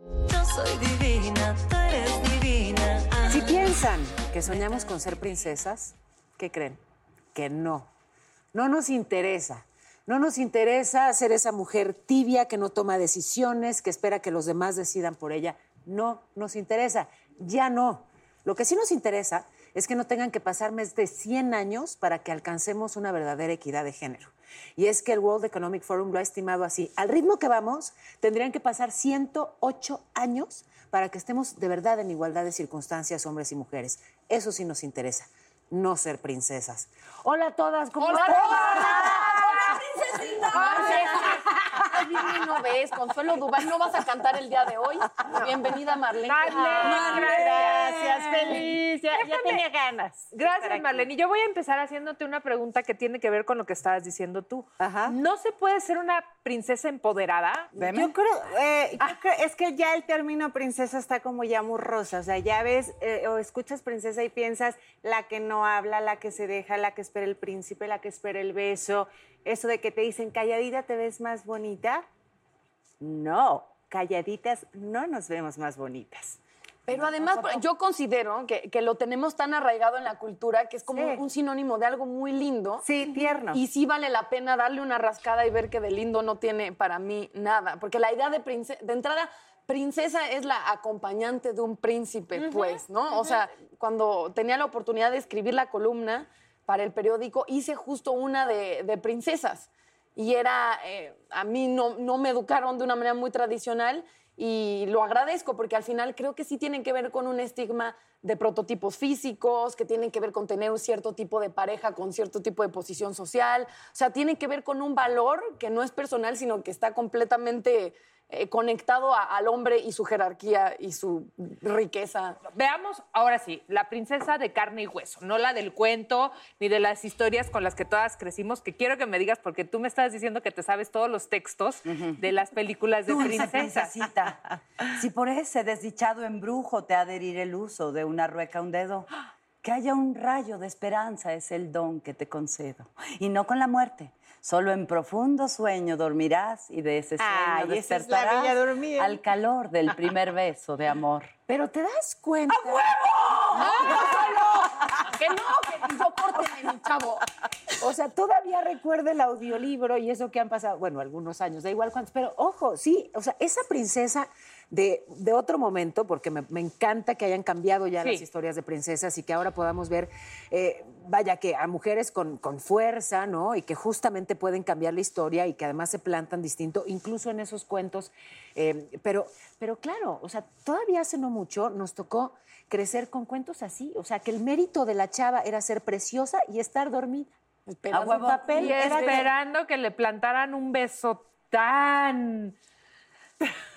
Yo soy divina, eres divina. Si piensan que soñamos con ser princesas, ¿qué creen? Que no. No nos interesa. No nos interesa ser esa mujer tibia que no toma decisiones, que espera que los demás decidan por ella. No nos interesa. Ya no. Lo que sí nos interesa es que no tengan que pasar más de 100 años para que alcancemos una verdadera equidad de género. Y es que el World Economic Forum lo ha estimado así. Al ritmo que vamos, tendrían que pasar 108 años para que estemos de verdad en igualdad de circunstancias, hombres y mujeres. Eso sí nos interesa, no ser princesas. Hola a todas, ¿cómo están? Ay, no ves, Consuelo Duval, ¿no vas a cantar el día de hoy? Bienvenida, Marlene. Marlene, gracias, feliz. Ya, ya tenía ganas. Gracias. Marlene. Y yo voy a empezar haciéndote una pregunta que tiene que ver con lo que estabas diciendo tú. Ajá. ¿No se puede ser una princesa empoderada? Yo creo, eh, yo creo- es que ya el término princesa está como ya muy rosa. O sea, ya ves eh, o escuchas princesa y piensas la que no habla, la que se deja, la que espera el príncipe, la que espera el beso. Eso de que te dicen calladita te ves más bonita. No, calladitas no nos vemos más bonitas. Pero además, yo considero que, que lo tenemos tan arraigado en la cultura que es como Sí. un sinónimo de algo muy lindo. Sí, tierno. Y sí vale la pena darle una rascada y ver que de lindo no tiene para mí nada. Porque la idea de princesa, de entrada, princesa es la acompañante de un príncipe, pues, ¿no? O sea, cuando tenía la oportunidad de escribir la columna para el periódico, hice justo una de, princesas. Y era, eh, a mí no, no me educaron de una manera muy tradicional y lo agradezco porque al final creo que sí tienen que ver con un estigma de prototipos físicos, que tienen que ver con tener un cierto tipo de pareja con cierto tipo de posición social. O sea, tienen que ver con un valor que no es personal, sino que está completamente eh, conectado a- al hombre y su jerarquía y su riqueza. Veamos, ahora sí, la princesa de carne y hueso, no la del cuento ni de las historias con las que todas crecimos, que quiero que me digas, porque tú me estás diciendo que te sabes todos los textos de las películas de princesas. Si por ese desdichado embrujo te ha de herir el uso de una rueca un dedo, que haya un rayo de esperanza es el don que te concedo. Y no con la muerte. Solo en profundo sueño dormirás y de ese sueño Ay, esa es la despertarás al calor del primer beso de amor. Pero te das cuenta. Que no, que yo córteme, mi chavo. O sea, todavía recuerda el audiolibro y eso que han pasado, bueno, algunos años, da igual cuántos, pero ojo, sí, o sea, esa princesa de, de otro momento, porque me, me encanta que hayan cambiado ya Sí. las historias de princesas y que ahora podamos ver, eh, vaya, que a mujeres con, con fuerza, ¿no? Y que justamente pueden cambiar la historia y que además se plantan distinto, incluso en esos cuentos. eh, pero, pero claro, o sea, todavía hace no mucho nos tocó crecer con cuentos así, o sea, que el mérito de la chava era ser preciosa y estar dormida. A huevo. papel Y esperando que le plantaran un beso tan,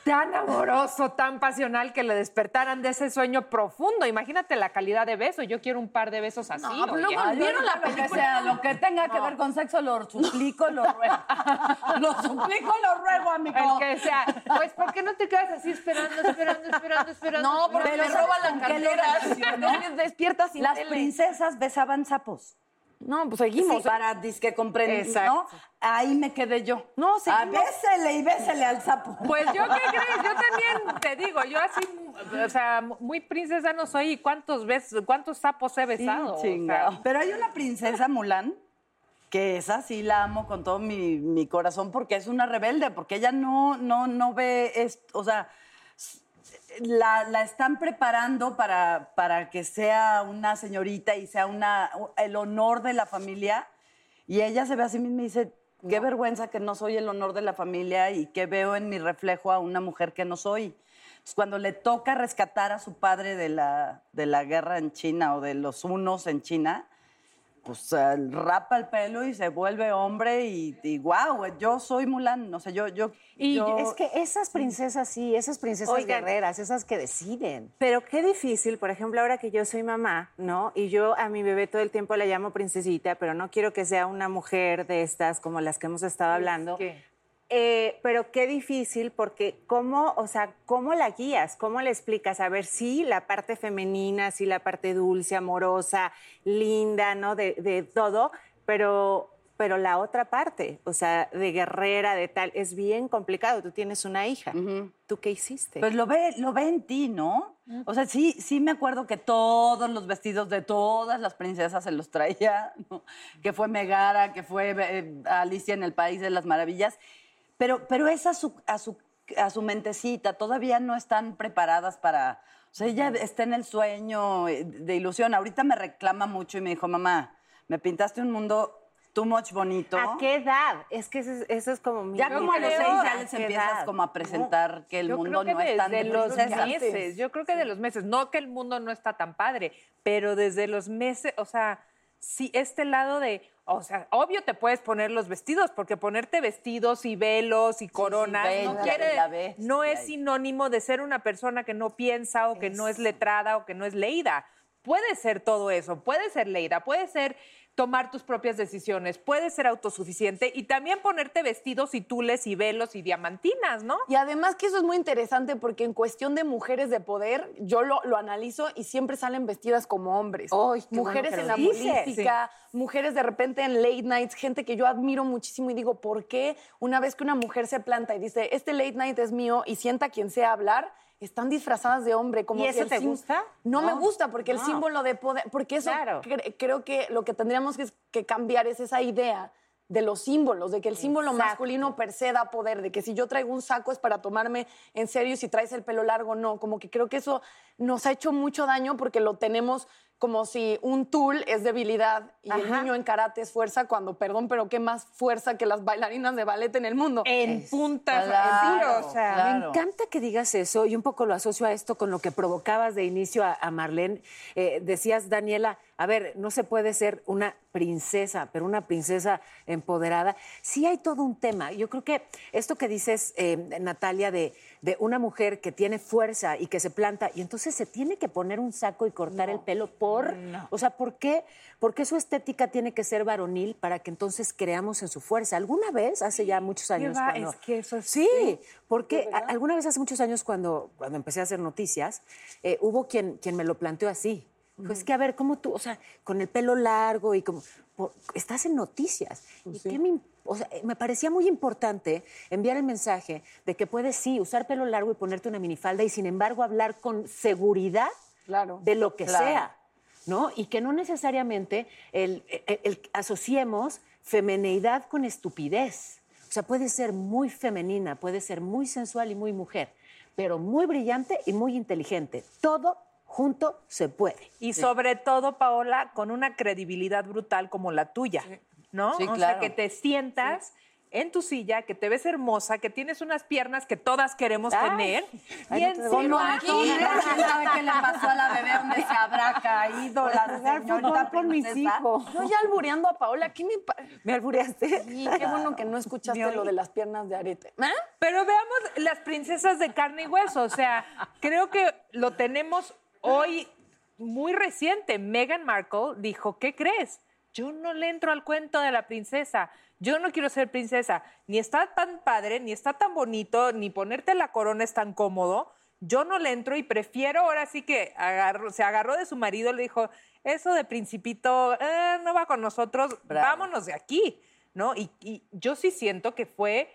tan amoroso, tan pasional, que le despertaran de ese sueño profundo. Imagínate la calidad de beso. Yo quiero un par de besos así. No, pero oye. luego vieron la película. sea, lo que tenga que ver con sexo, lo suplico, lo ruego. lo suplico, lo ruego, amigo. El que sea. Pues, ¿por qué no te quedas así esperando, esperando, esperando, esperando? No, porque ¿sabes roban la con qué lo cartera. relaciono? Despiertas sin Las tele. princesas besaban sapos. No, pues seguimos. Sí, para disque comprender. ¿no? Ahí me quedé yo. No, A seguimos. bésele y bésele al sapo. Pues yo, ¿qué crees? Yo también te digo, yo así, o sea, muy princesa no soy. ¿Y cuántos, besos, cuántos sapos he besado? O sea, Chingado. Pero hay una princesa Mulan que esa sí la amo con todo mi, mi corazón porque es una rebelde, porque ella no, no, no ve, esto, o sea, la, la están preparando para, para que sea una señorita y sea una, el honor de la familia. Y ella se ve a sí misma y dice, qué vergüenza que no soy el honor de la familia y que veo en mi reflejo a una mujer que no soy. Entonces, cuando le toca rescatar a su padre de la, de la guerra en China o de los unos en China, pues rapa el pelo y se vuelve hombre y, y wow, yo soy Mulan, no sé, yo, yo, Y yo- es que esas princesas sí, esas princesas Oigan. guerreras, esas que deciden. Pero qué difícil, por ejemplo, ahora que yo soy mamá, ¿no? Y yo a mi bebé todo el tiempo la llamo princesita, pero no quiero que sea una mujer de estas como las que hemos estado hablando. que- Eh, pero qué difícil porque cómo, o sea, cómo la guías, cómo le explicas, a ver, sí, la parte femenina, sí, la parte dulce, amorosa, linda, ¿no? De, de todo, pero, pero la otra parte, o sea, de guerrera, de tal, es bien complicado. Tú tienes una hija. ¿Tú qué hiciste? Pues lo ve, lo ve en ti, ¿no? O sea, sí, sí me acuerdo que todos los vestidos de todas las princesas se los traía, ¿no? que fue Megara, que fue eh, Alicia en el País de las Maravillas, pero, pero es a su, a, su, a su mentecita, todavía no están preparadas para... O sea, ella está en el sueño eh, de ilusión. Ahorita me reclama mucho y me dijo, mamá, me pintaste un mundo too much bonito. ¿A qué edad? Es que eso es, eso es como mi Ya como a los seis ya ¿a les qué empiezas edad? como a presentar que el Yo mundo creo que no es tan de desde los meses, yo creo que de los meses, no que el mundo no está tan padre, pero desde los meses, o sea, sí, este lado de, o sea, obvio te puedes poner los vestidos, porque ponerte vestidos y velos y coronas no quiere, la ves, no y es sinónimo de ser una persona que no piensa o que no es letrada o que no es leída. Puede ser todo eso, puede ser leída, puede ser tomar tus propias decisiones, puede ser autosuficiente y también ponerte vestidos y tules y velos y diamantinas, ¿no? Y además que eso es muy interesante porque en cuestión de mujeres de poder, yo lo, lo analizo y siempre salen vestidas como hombres. Bueno mujeres en la dices. política, mujeres de repente en late nights, gente que yo admiro muchísimo y digo, ¿por qué una vez que una mujer se planta y dice, este late night es mío y sienta a quien sea hablar? Están disfrazadas de hombre. Como ¿Y eso te gusta? No, me gusta porque el símbolo de poder, porque eso Claro. cre- creo que lo que tendríamos que, que cambiar es esa idea de los símbolos, de que el símbolo Exacto. masculino per se da poder, de que si yo traigo un saco es para tomarme en serio y si traes el pelo largo no, como que creo que eso nos ha hecho mucho daño porque lo tenemos como si un tool es debilidad y el Ajá. niño en karate es fuerza cuando, perdón, pero qué más fuerza que las bailarinas de ballet en el mundo. En puntas, Claro, en tiro, o sea, claro. Me encanta que digas eso y un poco lo asocio a esto con lo que provocabas de inicio a, a Marlene. Eh, decías, Daniela, a ver, no se puede ser una princesa, pero una princesa empoderada. Sí hay todo un tema. Yo creo que esto que dices, eh, Natalia, de, de una mujer que tiene fuerza y que se planta y entonces se tiene que poner un saco y cortar el pelo por... O sea, ¿por qué, ¿por qué su estética tiene que ser varonil para que entonces creamos en su fuerza? ¿Alguna vez, hace ya muchos años, cuando- Es que eso es- Sí, porque a- alguna vez hace muchos años cuando, cuando empecé a hacer noticias, eh, hubo quien, quien me lo planteó así. Pues que a ver, ¿cómo tú, o sea, con el pelo largo y como, por- estás en noticias? ¿Y qué me, im- o sea, eh, me parecía muy importante enviar el mensaje de que puedes sí usar pelo largo y ponerte una minifalda y sin embargo hablar con seguridad Claro. de lo que Claro. sea, ¿no? Y que no necesariamente el, el- el- asociemos femineidad con estupidez. O sea, puede ser muy femenina, puede ser muy sensual y muy mujer, pero muy brillante y muy inteligente. Todo junto se puede. Y sobre todo, Paola, con una credibilidad brutal como la tuya, ¿no? Sí, o sea, que te sientas en tu silla, que te ves hermosa, que tienes unas piernas que todas queremos tener. ay, y encima digo aquí- ¿Quién sabe qué le pasó a la bebé donde se habrá caído la señorita con mis hijos. Yo ya albureando a Paola, ¿qué me ¿Me albureaste? Sí, qué bueno que no escuchaste lo de las piernas de arete. ¿Ah? Pero veamos las princesas de carne y hueso. O sea, creo que lo tenemos hoy muy reciente. Meghan Markle dijo, ¿qué crees? Yo no le entro al cuento de la princesa. Yo no quiero ser princesa. Ni está tan padre, ni está tan bonito, ni ponerte la corona es tan cómodo. Yo no le entro y prefiero ahora sí que se agarró de su marido, le dijo, eso de principito eh, no va con nosotros, Bravo. vámonos de aquí, ¿no? Y, y yo sí siento que fue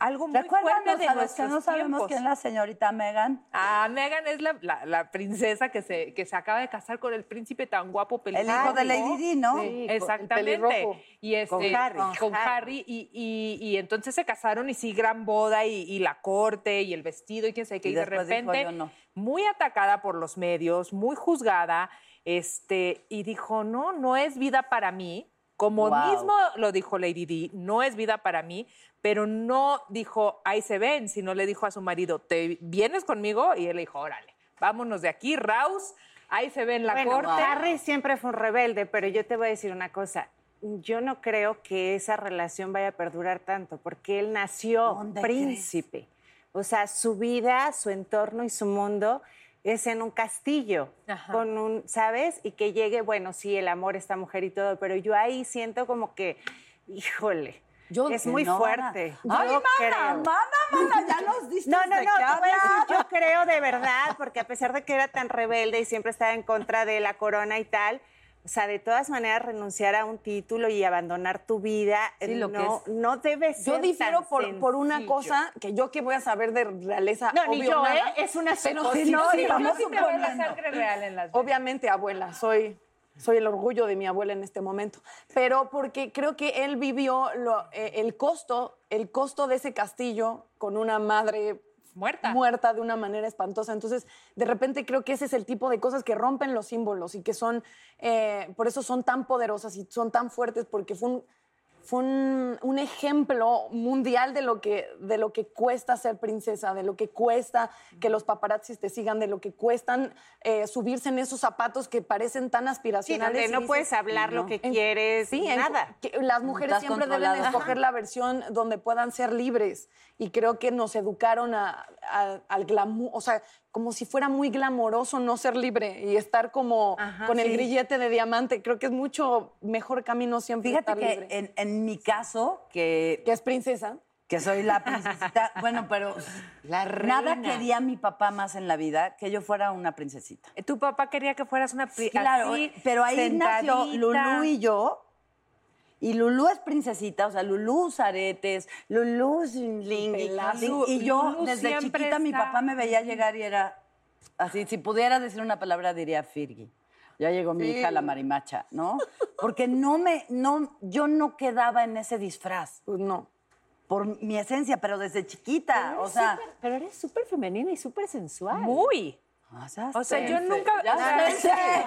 algo muy Recuérdanos fuerte de a los que no sabemos tiempos. quién es la señorita Megan. Ah, Megan es la, la- la princesa que se, que se acaba de casar con el príncipe tan guapo pelirrojo. hijo de Lady Di, ¿no? Sí, el Exactamente. pelirrojo. Y este, Con Harry. Con Harry. Y, y- y entonces se casaron y sí, gran boda y, y la corte y el vestido y quién sabe qué. Y Y, de dijo, repente, muy atacada por los medios, muy juzgada, este, y dijo, no, no es vida para mí. Como Wow. mismo lo dijo Lady Di, no es vida para mí, pero no dijo, ahí se ven, sino le dijo a su marido, ¿te vienes conmigo? Y él le dijo, órale, vámonos de aquí, Raus, ahí se ve en la Bueno, corte. Harry siempre fue un rebelde, pero yo te voy a decir una cosa. Yo no creo que esa relación vaya a perdurar tanto, porque él nació ¿Dónde príncipe. O sea, su vida, su entorno y su mundo es en un castillo, Ajá. con un, ¿sabes? Y que llegue, bueno, sí, el amor, esta mujer y todo, pero yo ahí siento como que, híjole, Yo- es muy no fuerte. Ay, Yo mana, creo. mana, mana, ya nos diste No, no, no, decir, hablar. yo creo de verdad, porque a pesar de que era tan rebelde y siempre estaba en contra de la corona y tal, sea, de todas maneras renunciar a un título y abandonar tu vida Sí, lo no, que no debe ser Yo difiero tan por, por una cosa que yo que voy a saber de realeza. No, ni yo, nada. ¿eh? Es una Pero sí, no, sí, te la sangre real en las. Obviamente, abuela, soy, soy el orgullo de mi abuela en este momento. Pero porque creo que él vivió lo- eh, el costo, el costo de ese castillo con una madre Muerta. muerta de una manera espantosa. Entonces, de repente creo que ese es el tipo de cosas que rompen los símbolos y que son, eh, por eso son tan poderosas y son tan fuertes, porque fue un, fue un, un ejemplo mundial de lo, que, de lo que cuesta ser princesa, de lo que cuesta que los paparazzis te sigan, de lo que cuestan eh, subirse en esos zapatos que parecen tan Sí, aspiracionales. donde no dices, puedes hablar lo que en- quieres, Sí, en- nada. que las mujeres Estás siempre deben escoger la versión donde puedan ser libres. Y creo que nos educaron a- a- al glamour, o sea, como si fuera muy glamoroso no ser libre y estar como Ajá, con el grillete de diamante. Creo que es mucho mejor camino siempre Fíjate estar que libre. en, en mi caso, que, Que es princesa. que soy la princesita, bueno, pero La nada quería mi papá más en la vida que yo fuera una princesita. Tu papá quería que fueras una pri- Claro, así, pero ahí nació sentadita. Lulú y yo. Y Lulú es princesita, o sea, Lulú usa aretes, Lulú ling, pelazo. Y yo, Lulú desde chiquita, mi está- papá me veía llegar y era así. Si pudiera decir una palabra, diría Firgi. Ya llegó mi hija, la marimacha, ¿no? Porque no me, no, yo no quedaba en ese disfraz Pues no. por mi esencia, pero desde chiquita, o sea. Pero eres súper femenina y súper sensual. Muy. Ya O sea, yo nunca- ya o sea, sé.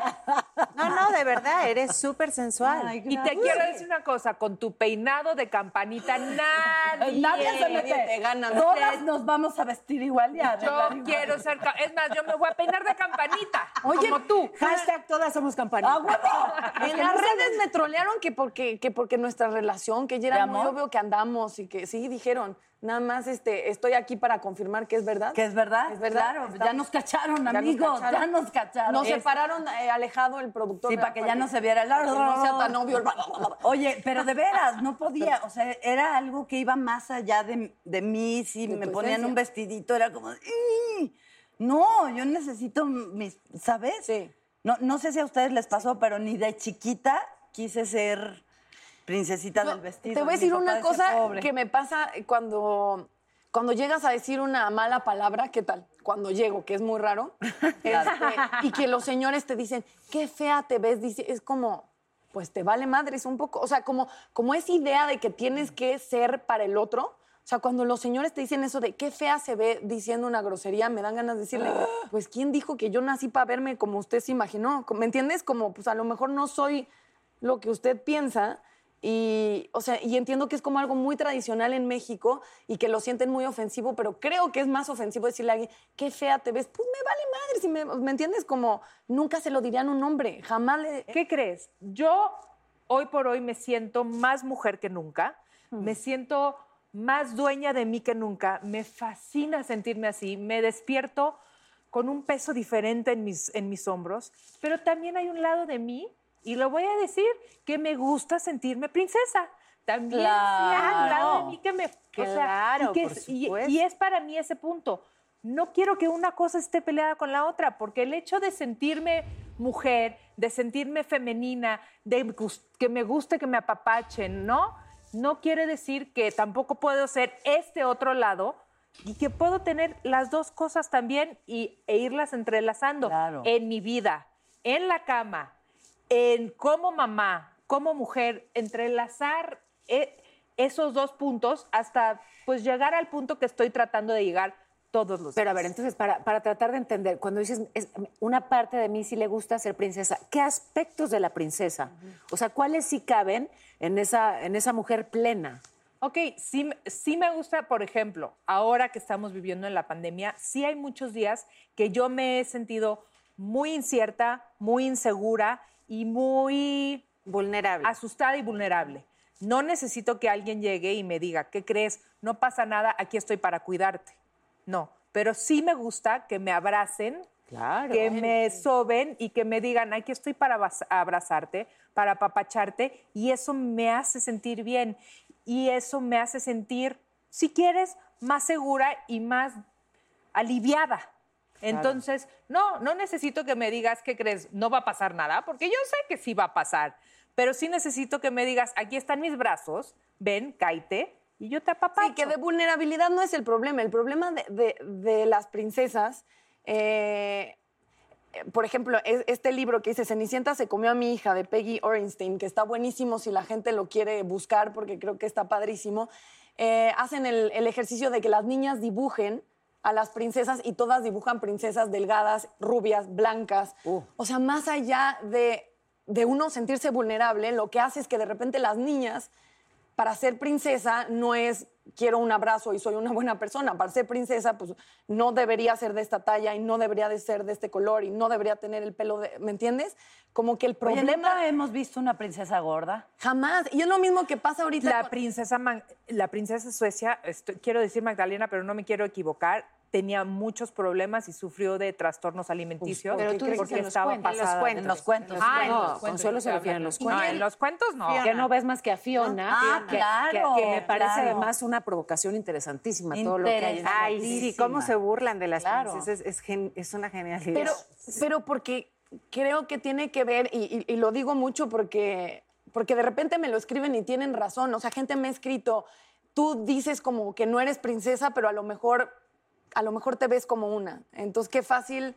No, no, de verdad, eres súper sensual. Ay, Y te quiero decir una cosa, con tu peinado de campanita, nadie, Nadie se mete. te gana. Todas nos vamos a vestir igual y a arreglar Yo igual. quiero ser... Es más, yo me voy a peinar de campanita, como tú. Hashtag todas somos campanitas. ¡Ah, huevo! En las redes me trolearon que porque, que porque nuestra relación, que ya ¿De era muy amor? obvio que andamos y que sí, dijeron, nada más este, estoy aquí para confirmar que es verdad. Que es verdad, Es verdad. claro, ya nos cacharon, ya nos amigos, cacharon. ya nos cacharon. Nos separaron eh, alejado el productor. Sí, para que ya no se viera el... Para que no sea tan obvio el... Oye, pero de veras, no podía, o sea, era algo que iba más allá de, de mí, si De me ponían esencia. un vestidito, era como, no, yo necesito mis, ¿sabes? Sí. No, no sé si a ustedes les pasó, pero ni de chiquita quise ser princesita No, del vestido. Te voy a decir una cosa que me pasa cuando, cuando llegas a decir una mala palabra, ¿qué tal? Cuando llego, que es muy raro, este, y que los señores te dicen, qué fea te ves, dice, es como, pues te vale madres un poco. O sea, como, como esa idea de que tienes que ser para el otro. O sea, cuando los señores te dicen eso de qué fea se ve diciendo una grosería, me dan ganas de decirle, pues ¿quién dijo que yo nací para verme como usted se imaginó? ¿Me entiendes? Como, pues a lo mejor no soy lo que usted piensa. Y, o sea, y entiendo que es como algo muy tradicional en México y que lo sienten muy ofensivo, pero creo que es más ofensivo decirle a alguien, qué fea te ves. Pues me vale madre, si me, ¿me entiendes? Como nunca se lo dirían un hombre, jamás le... ¿Qué crees? Yo hoy por hoy me siento más mujer que nunca, me siento más dueña de mí que nunca, me fascina sentirme así, me despierto con un peso diferente en mis, en mis hombros, pero también hay un lado de mí, y lo voy a decir, que me gusta sentirme princesa. También un lado de mí que me... o sea, Claro, y, que por es, y- supuesto. y es para mí ese punto. No quiero que una cosa esté peleada con la otra, porque el hecho de sentirme mujer, de sentirme femenina, de que me guste que me apapachen, ¿no? no quiere decir que tampoco puedo ser este otro lado y que puedo tener las dos cosas también y, e irlas entrelazando Claro. en mi vida, en la cama, en como mamá, como mujer, entrelazar eh, esos dos puntos hasta pues llegar al punto que estoy tratando de llegar todos los Pero a ver, entonces, para, para tratar de entender, cuando dices, es- una parte de mí sí le gusta ser princesa, ¿qué aspectos de la princesa? O sea, ¿cuáles sí caben en esa, en esa mujer plena? Ok, sí, me- sí me gusta, por ejemplo, ahora que estamos viviendo en la pandemia, sí hay muchos días que yo me he sentido muy incierta, muy insegura y muy Vulnerable. asustada y vulnerable. No necesito que alguien llegue y me diga, ¿qué crees? No pasa nada, aquí estoy para cuidarte. No, pero sí me gusta que me abracen, Claro. que me soben y que me digan, aquí estoy para abraz- abrazarte, para apapacharte, y eso me hace sentir bien. Y eso me hace sentir, si quieres, más segura y más aliviada. Entonces, no, no necesito que me digas qué crees, no va a pasar nada, porque yo sé que sí va a pasar, pero sí necesito que me digas, aquí están mis brazos, ven, cáite, y yo te apapacho. Sí, que de vulnerabilidad no es el problema. El problema de, de- de las princesas, eh, eh, por ejemplo, es- este libro que dice Cenicienta se comió a mi hija de Peggy Orenstein, que está buenísimo si la gente lo quiere buscar porque creo que está padrísimo. eh, hacen el, el ejercicio de que las niñas dibujen a las princesas y todas dibujan princesas delgadas, rubias, blancas. O sea, más allá de, de uno sentirse vulnerable, lo que hace es que de repente las niñas para ser princesa no es quiero un abrazo y soy una buena persona. Para ser princesa, pues no debería ser de esta talla y no debería de ser de este color y no debería tener el pelo de. ¿Me entiendes? Como que el Oye, problema. ¿nunca hemos visto una princesa gorda? Jamás. Y es lo mismo que pasa ahorita. La con- princesa, Man- la princesa Suecia, estoy- quiero decir Magdalena, pero no me quiero equivocar, tenía muchos problemas y sufrió de trastornos alimenticios Pero tú dices porque en los estaba cuentos. pasada. En los cuentos. En los cuentos. Ah, en No, los cuentos Consuelo se refiere a los No, cuentos. en los cuentos no. Que no ves más que a Fiona. Ah, que, claro, que- que me parece claro. además una provocación interesantísima todo lo que hay en Ay, sí, cómo se burlan de las Claro. princesas. Es, gen- es una genialidad. Pero, pero porque creo que tiene que ver, y, y- y lo digo mucho porque, porque de repente me lo escriben y tienen razón. O sea, gente me ha escrito, tú dices como que no eres princesa, pero a lo mejor, a lo mejor te ves como una. Entonces, qué fácil.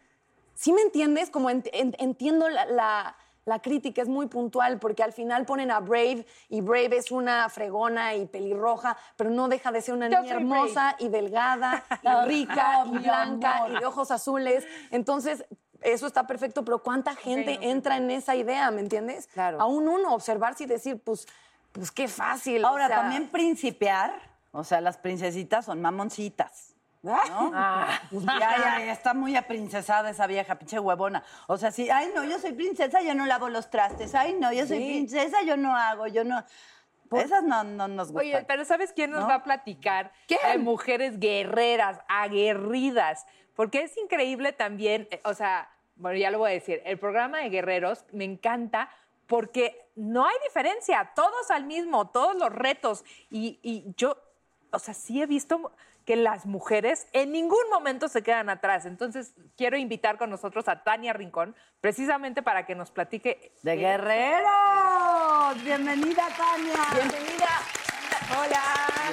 ¿Sí me entiendes? Como ent- en- entiendo la, la- la crítica, es muy puntual, porque al final ponen a Brave y Brave es una fregona y pelirroja, pero no deja de ser una Yo niña hermosa y delgada y rica y blanca amor. y de ojos azules. Entonces, eso está perfecto, pero ¿cuánta gente entra en esa idea, me entiendes? Claro. Aún uno, observarse y decir, pues, pues qué fácil. o Ahora, sea, también principiar, o sea, las princesitas son mamoncitas. ¿No? Pues ya, ya, está muy aprincesada esa vieja, pinche huevona. O sea, sí, ay, no, yo soy princesa, yo no lavo los trastes. Ay, no, yo soy princesa, yo no hago, yo no. Esas no, no nos gustan. Oye, pero ¿sabes quién nos ¿No? va a platicar? De mujeres guerreras, aguerridas. Porque es increíble también, eh, o sea, bueno, ya lo voy a decir, el programa de guerreros me encanta porque no hay diferencia, todos al mismo, todos los retos. Y, y yo, o sea, sí he visto que las mujeres en ningún momento se quedan atrás. Entonces, quiero invitar con nosotros a Tania Rincón, precisamente para que nos platique ¡De guerreros! Bienvenida, Tania. Bienvenida. Hola.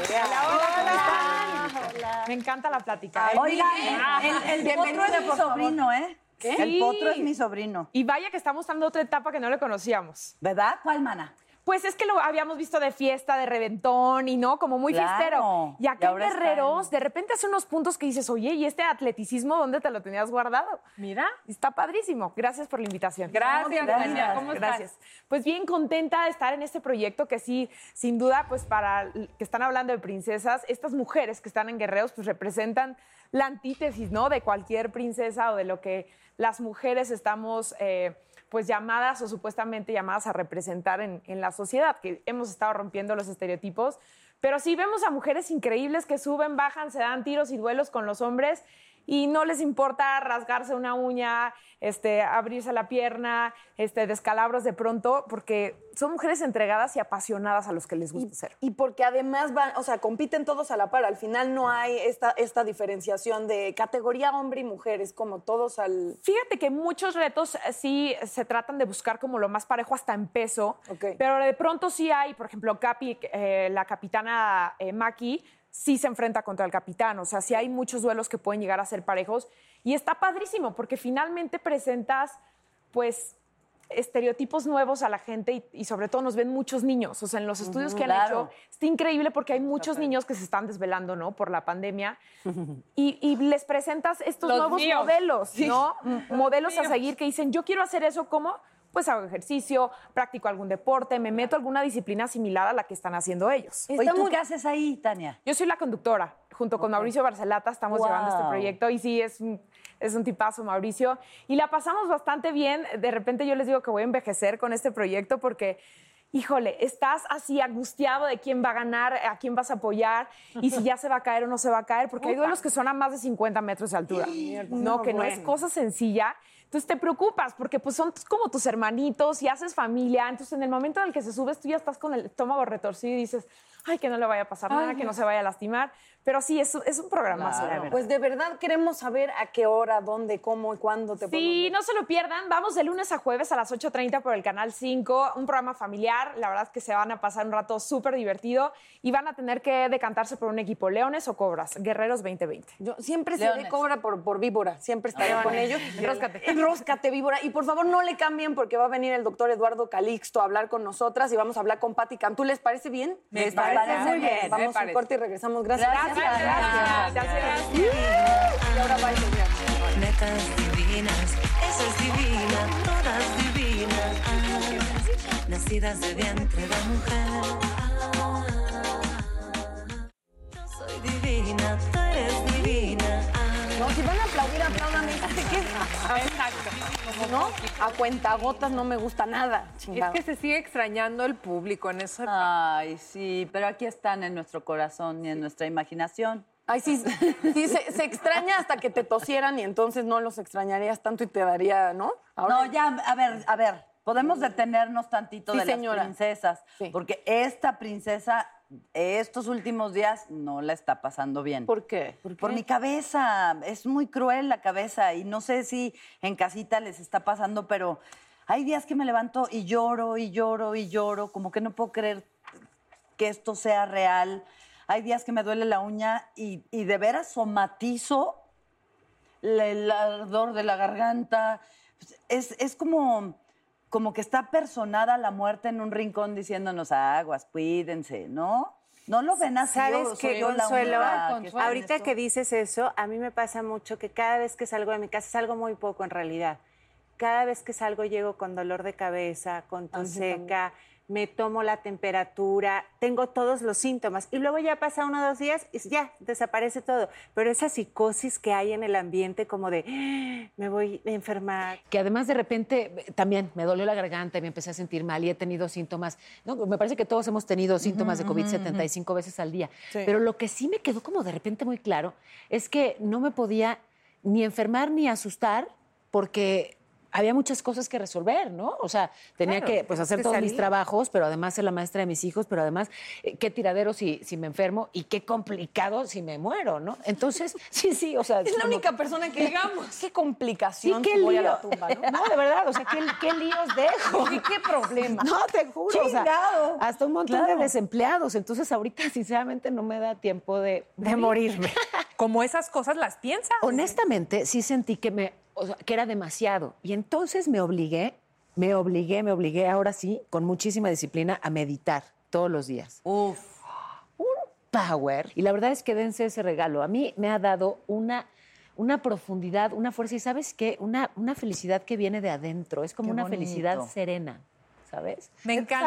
Hola, hola. Me encanta la plática. ¿eh? Oiga, el, el, el potro es mi por favor. sobrino, ¿eh? El Sí. potro es mi sobrino. Y vaya que estamos dando otra etapa que no le conocíamos. ¿Verdad? ¿Cuál, mana? Pues es que lo habíamos visto de fiesta, de reventón y no, como muy Claro. fiestero. Y Y acá en está Guerreros, de repente hace unos puntos que dices, oye, ¿y este atleticismo dónde te lo tenías guardado? Mira. Está padrísimo. Gracias por la invitación. Gracias, Tania. ¿Cómo estás? Gracias. Pues bien contenta de estar en este proyecto que sí, sin duda, pues para que están hablando de princesas, estas mujeres que están en Guerreros, pues representan la antítesis, ¿no? De cualquier princesa o de lo que las mujeres estamos, eh, pues llamadas o supuestamente llamadas a representar en, en la sociedad, que hemos estado rompiendo los estereotipos. Pero sí vemos a mujeres increíbles que suben, bajan, se dan tiros y duelos con los hombres y no les importa rasgarse una uña, este, abrirse la pierna, este, descalabros de pronto, porque son mujeres entregadas y apasionadas a los que les gusta ser. Y porque además van, o sea, compiten todos a la par. Al final no hay esta, esta diferenciación de categoría hombre y mujer, es como todos al. Fíjate que muchos retos eh, sí se tratan de buscar como lo más parejo hasta en peso, Ok. pero de pronto sí hay, por ejemplo, Capi, eh, la capitana eh, Maki, sí se enfrenta contra el capitán, o sea, sí hay muchos duelos que pueden llegar a ser parejos y está padrísimo porque finalmente presentas, pues estereotipos nuevos a la gente y, y sobre todo nos ven muchos niños. O sea, en los estudios que han claro. hecho, está increíble porque hay muchos niños que se están desvelando, ¿no? Por la pandemia. Y, y les presentas estos Los nuevos míos. modelos, ¿no? Modelos a seguir que dicen, yo quiero hacer eso como, pues hago ejercicio, practico algún deporte, me meto a alguna disciplina similar a la que están haciendo ellos. Oye, ¿tú qué haces ahí, Tania? Yo soy la conductora. Junto con Mauricio Barcelata estamos Wow. llevando este proyecto y sí, es un, es un tipazo, Mauricio. Y la pasamos bastante bien. De repente yo les digo que voy a envejecer con este proyecto porque, híjole, estás así angustiado de quién va a ganar, a quién vas a apoyar y si ya se va a caer o no se va a caer, porque hay duelos que son a más de 50 metros de altura. No, que no es cosa sencilla. Entonces te preocupas porque pues son como tus hermanitos y haces familia. Entonces en el momento en el que se subes tú ya estás con el estómago retorcido y dices, ay, que no le vaya a pasar nada, que no se vaya a lastimar. Pero sí, es, es un verdad. Pues de verdad queremos saber a qué hora, dónde, cómo y cuándo te Sí, no se lo pierdan. Vamos de lunes a jueves a las 8.30 por el Canal 5. Un programa familiar. La verdad es que se van a pasar un rato súper divertido y van a tener que decantarse por un equipo Leones o Cobras. Guerreros 2020. Yo siempre seré cobra por, por víbora, siempre estaré Leones. con ellos. Enróscate. Enróscate, víbora. Y por favor no le cambien porque va a venir el doctor Eduardo Calixto a hablar con nosotras y vamos a hablar con Patti Cantú. ¿Les parece bien? Me parece muy bien. Vamos a un corte y regresamos. Gracias. Gracias, gracias. Y ahora va a. Netas divinas, esa es divina, todas divinas, ah, nacidas de vientre de mujer. Yo soy divina, tú eres divina. ah. No, si van a aplaudir, apláudame. ¿De qué? Exacto. ¿No? A cuentagotas no me gusta nada. Es que se sigue extrañando el público en eso. Ay, sí, pero aquí están en nuestro corazón y en nuestra imaginación. Ay, sí, sí se, se extraña hasta que te tosieran y entonces no los extrañarías tanto y te daría, ¿no? No, ya, a ver, a ver, podemos detenernos tantito Sí, de señora. las princesas, Sí. porque esta princesa estos últimos días no la está pasando bien. ¿Por qué? Por mi cabeza, es muy cruel la cabeza y no sé si en casita les está pasando, pero hay días que me levanto y lloro y lloro y lloro, como que no puedo creer que esto sea real. Hay días que me duele la uña y, y de veras somatizo el ardor de la garganta. Es, es como, como que está personada la muerte en un rincón diciéndonos aguas, cuídense, ¿no? ¿No lo ven así? ¿Sabes yo Consuelo? que en Ahorita que dices eso, a mí me pasa mucho que cada vez que salgo de mi casa, salgo muy poco en realidad. Cada vez que salgo llego con dolor de cabeza, con tos seca, me tomo la temperatura, tengo todos los síntomas. Y luego ya pasa uno o dos días y ya, desaparece todo. Pero esa psicosis que hay en el ambiente como de, "Ah, me voy a enfermar. que además de repente también me dolió la garganta y me empecé a sentir mal y he tenido síntomas. No, me parece que todos hemos tenido síntomas de COVID 75 veces al día. Pero lo que sí me quedó como de repente muy claro es que no me podía ni enfermar ni asustar porque había muchas cosas que resolver, ¿no? O sea, tenía Claro, que pues, hacer todos mis trabajos, pero además ser la maestra de mis hijos, pero además eh, qué tiradero si, si me enfermo y qué complicado si me muero, ¿no? Entonces, sí, sí, o sea... Es la como- única persona que digamos. Qué Sí, complicación qué voy a la tumba, ¿no? No, de verdad, o sea, ¿qué, qué líos dejo? ¿Y qué problema? No, te juro. o sea, hasta un montón Claro. de desempleados. Entonces, ahorita, sinceramente, no me da tiempo de, De morirme. Como esas cosas las piensas. Honestamente, sí sentí que, me, o sea, que era demasiado. Y entonces me obligué, me obligué, me obligué, ahora sí, con muchísima disciplina, a meditar todos los días. Uf. power. Y la verdad es que dense ese regalo. A mí me ha dado una, una profundidad, una fuerza y ¿sabes qué? Una, una felicidad que viene de adentro. Es como Qué una felicidad serena, ¿sabes? Me un ¡fre!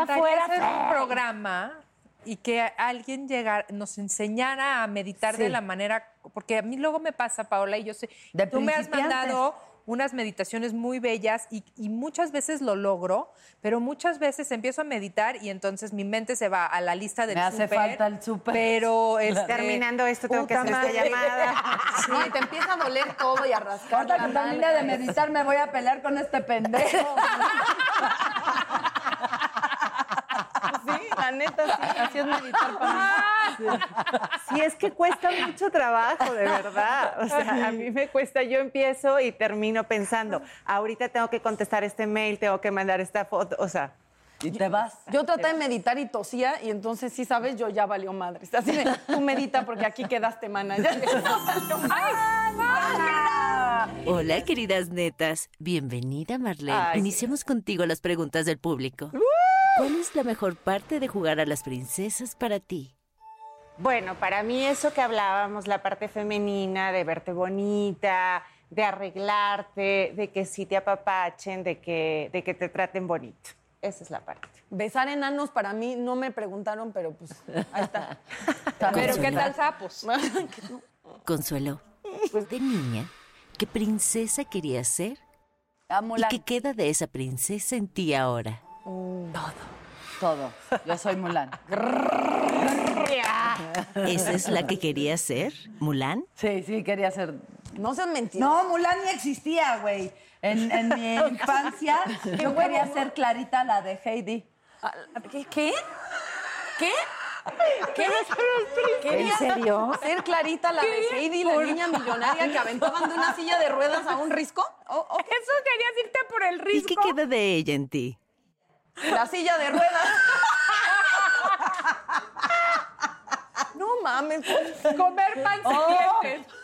programa y que alguien llegara, nos enseñara a meditar de la manera, porque a mí luego me pasa, Paola, y yo sé, De tú me has mandado unas meditaciones muy bellas y, y muchas veces lo logro, pero muchas veces empiezo a meditar y entonces mi mente se va a la lista del Me hace súper, falta el súper. Pero este, Terminando esto, tengo que hacer esta llamada. Sí, te empieza a doler todo y a rascar. Ahorita la que termine de meditar me voy a pelear con este pendejo. Sí, la neta, sí, así es meditar para mí. Sí, es que cuesta mucho trabajo, de verdad. O sea, a mí me cuesta, yo empiezo y termino pensando, ahorita tengo que contestar este mail, tengo que mandar esta foto, o sea, Y te vas. Yo traté de meditar y tosía y entonces, sí, sabes, yo ya valió madre. Así de, tú medita porque aquí quedaste, mana. Ya, madre. Hola, queridas netas. Bienvenida, Marlene. Ay, Iniciemos contigo las preguntas del público. ¿Cuál es la mejor parte de jugar a las princesas para ti? Bueno, para mí eso que hablábamos, la parte femenina, de verte bonita, de arreglarte, de que sí te apapachen, de que, de que te traten bonito. Esa es la parte. Besar enanos para mí no me preguntaron, pero pues ahí está. Pero ¿qué Consuelo. tal sapos? Consuelo, de niña, ¿qué princesa querías ser? A ¿Y qué queda de esa princesa en ti ahora? Todo. Yo soy Mulan. ¿Esa es la que querías ser? ¿Mulan? Sí, sí, quería ser. No seas mentiroso. No, Mulan ni existía, güey. En, en mi infancia yo quería ser Clarita, la de Heidi. Ah, ¿Qué? ¿Qué? ¿Qué? ¿Qué? ¿En serio? Ser Clarita, la de Heidi, la niña millonaria que aventaban de una silla de ruedas a un risco. Oh, oh, Eso querías irte por el ¿Y risco. qué queda de ella en ti? La silla de ruedas. No mames. Comer pan serpientes.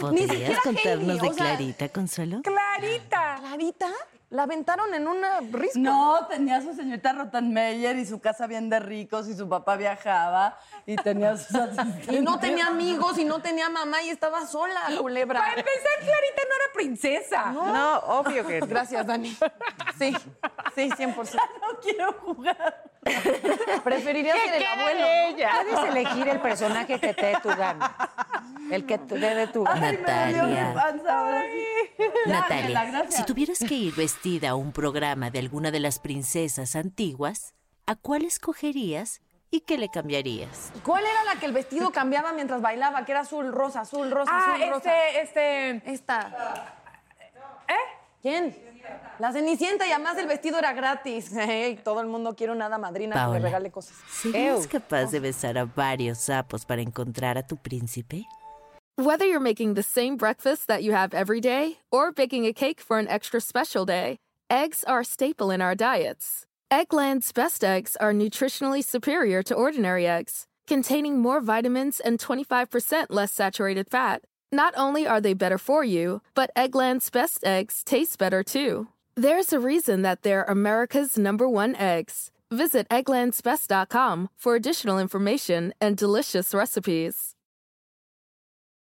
¿Podrías siquiera contarnos Heidi, de o sea- Clarita, Consuelo? Clarita. ¿Clarita? La aventaron en una risco. No, tenía a su señorita Rottenmeier y su casa bien de ricos y su papá viajaba y tenía sus asistentes. Y no tenía amigos y no tenía mamá y estaba sola, culebra. Para empezar, Clarita no era princesa. No, obvio que. Gracias, Dani. Sí, sí, 100%. No quiero jugar. Preferiría ser el abuelo. ¿no? Puedes elegir el personaje que te dé tu gana. El que te dé tu gana. Ay, me dolió mi Natalia. panza ahora sí. Ya, Natalia, gracias. si tuvieras que ir vestida a un programa de alguna de las princesas antiguas, ¿a cuál escogerías y qué le cambiarías? ¿Cuál era la que el vestido cambiaba mientras bailaba? Que era azul, rosa, azul, rosa, Ah, azul, rosa. este, este. Esta. ¿Eh? ¿Quién? La Cenicienta y además el vestido era gratis. ¿eh? Ey, todo el mundo quiere una hada madrina que le regale cosas. ¿Serías capaz de besar a varios sapos para encontrar a tu príncipe? Whether you're making the same breakfast that you have every day or baking a cake for an extra special day, eggs are a staple in our diets. Eggland's best eggs are nutritionally superior to ordinary eggs, containing more vitamins and 25% less saturated fat. Not only are they better for you, but Eggland's best eggs taste better too. There's a reason that they're America's number one eggs. Visit egglandsbest.com for additional information and delicious recipes.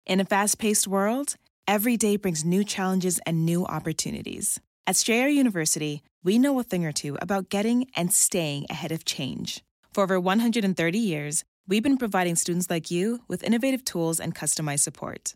In a fast paced world, every day brings new challenges and new opportunities. At Strayer University, we know a thing or two about getting and staying ahead of change. For over 130 years, we've been providing students like you with innovative tools and customized support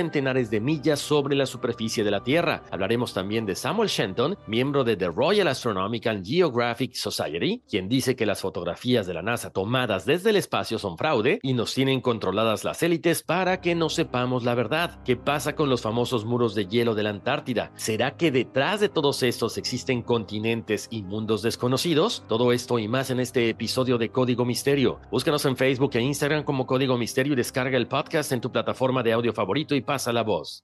centenares de millas sobre la superficie de la Tierra. Hablaremos también de Samuel Shenton, miembro de The Royal Astronomical Geographic Society, quien dice que las fotografías de la NASA tomadas desde el espacio son fraude y nos tienen controladas las élites para que no sepamos la verdad. ¿Qué pasa con los famosos muros de hielo de la Antártida? ¿Será que detrás de todos estos existen continentes y mundos desconocidos? Todo esto y más en este episodio de Código Misterio. Búscanos en Facebook e Instagram como Código Misterio y descarga el podcast en tu plataforma de audio favorito y pasa la voz.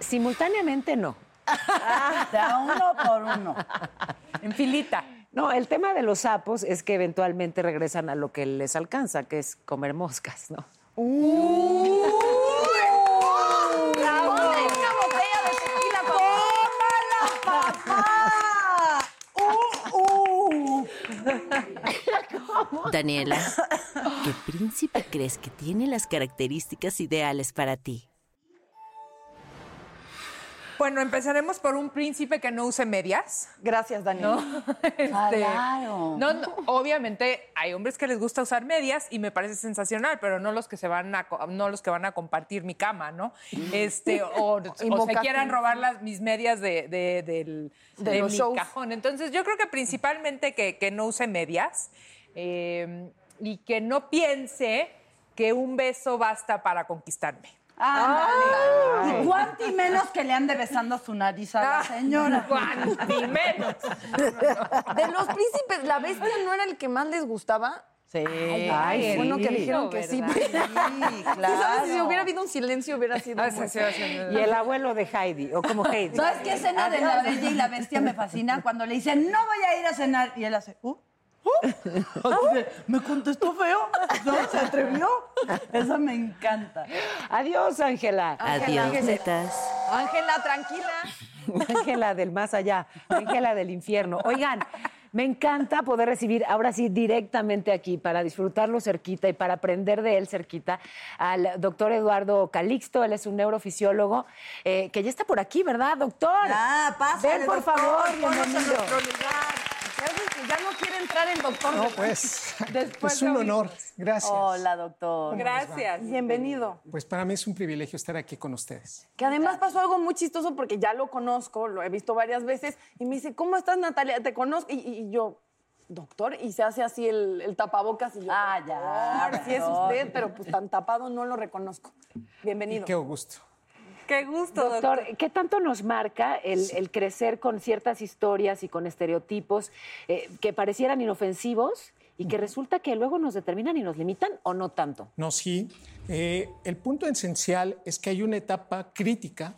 Simultáneamente no. De a uno por uno. En filita. No, el tema de los sapos es que eventualmente regresan a lo que les alcanza, que es comer moscas, ¿no? ¡Ponle una botella de tequila! ¡Tómala, papá! Daniela, ¿qué príncipe crees que tiene las características ideales para ti? Bueno, empezaremos por un príncipe que no use medias. Gracias, Daniela. ¿no? Este, Claro. no, no, obviamente hay hombres que les gusta usar medias y me parece sensacional, pero no los que se van a no los que van a compartir mi cama, ¿no? Este o, o se quieran robar las mis medias de, de- del- De de los mi shows. cajón. Entonces yo creo que principalmente que, que no use medias eh, y que no piense que un beso basta para conquistarme. Ándale. Y cuánto y menos que le ande besando su nariz a la señora. Cuanti menos. De los príncipes, ¿la bestia no era el que más les gustaba? Sí. Ay, Qué bueno sí. que dijeron que sí. Sí, ¿Sí ¿Sabes? Si claro. hubiera habido un silencio, hubiera sido. Ah, sí, sí. Y el abuelo de Heidi, o como Heidi. ¿Sabes qué escena de la bella y la bestia me fascina? Cuando le dicen, no voy a ir a cenar. Y él hace, ¿uh? ¿Uh? Así de, me contestó feo. No se atrevió. Eso me encanta. Adiós, Ángela. Adiós, netas. Ángela, tranquila. Ángela del más allá, Ángela del infierno. Oigan, me encanta poder recibir ahora sí directamente aquí para disfrutarlo cerquita y para aprender de él cerquita al doctor Eduardo Calixto. Él es un neurofisiólogo eh, que ya está por aquí, ¿verdad, doctor? Ah, pásale, Ven, por doctor, favor, bienvenido. Ya ves que ya no quiere entrar el doctor. No, pues, Después es un de oír- honor. Gracias. Hola, doctor. Gracias. Bienvenido. Pues para mí es un privilegio estar aquí con ustedes. Que además pasó algo muy chistoso porque ya lo conozco, lo he visto varias veces, y me dice, ¿cómo estás, Natalia? Te conozco. Y, y- y yo, doctor, y se hace así el, el tapabocas y yo, Ah, ya, "Doctor, sí es doctor". usted, pero pues tan tapado no lo reconozco. Bienvenido. Qué gusto. Qué gusto, Doctor, ¿qué tanto nos marca el, el crecer con ciertas historias y con estereotipos eh, que parecieran inofensivos y que resulta que luego nos determinan y nos limitan o no tanto? No, sí. Eh, el punto esencial es que hay una etapa crítica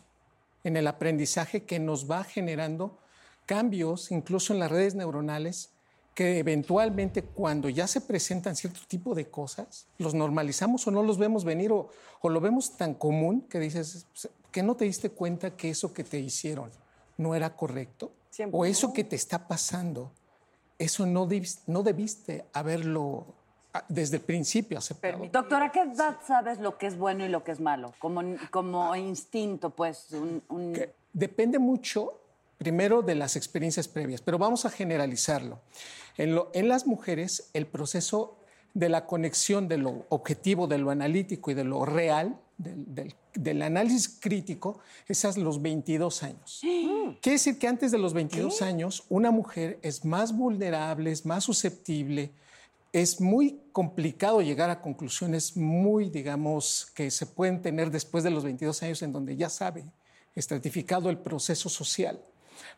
en el aprendizaje que nos va generando cambios, incluso en las redes neuronales, que eventualmente cuando ya se presentan cierto tipo de cosas, los normalizamos o no los vemos venir o, o lo vemos tan común que dices, que no te diste cuenta que eso que te hicieron no era correcto Siempre o eso que te está pasando, eso no, debis- no debiste haberlo ah, desde el principio aceptado. Doctor, ¿a qué edad sabes lo que es bueno y lo que es malo? Como, como instinto, pues. Un, un- que depende mucho, primero, de las experiencias previas, pero vamos a generalizarlo. En, lo- en las mujeres, el proceso de la conexión de lo objetivo, de lo analítico y de lo real, del, del- del análisis crítico, es a los 22 años. Quiere decir que antes de los 22 años, una mujer es más vulnerable, es más susceptible, es muy complicado llegar a conclusiones muy, digamos, que se pueden tener después de los 22 años en donde ya sabe estratificado el proceso social.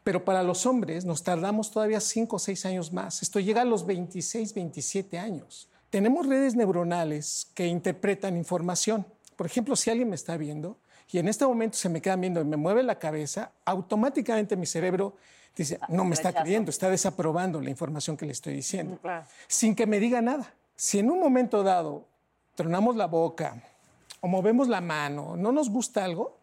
Pero para los hombres nos tardamos todavía 5 o 6 años más. Esto llega a los 26, 27 años. Tenemos redes neuronales que interpretan información. Por ejemplo, si alguien me está viendo y en este momento se me queda viendo y me mueve la cabeza, automáticamente mi cerebro dice, no me está creyendo, está desaprobando la información que le estoy diciendo, sin que me diga nada. Si en un momento dado tronamos la boca o movemos la mano, no nos gusta algo,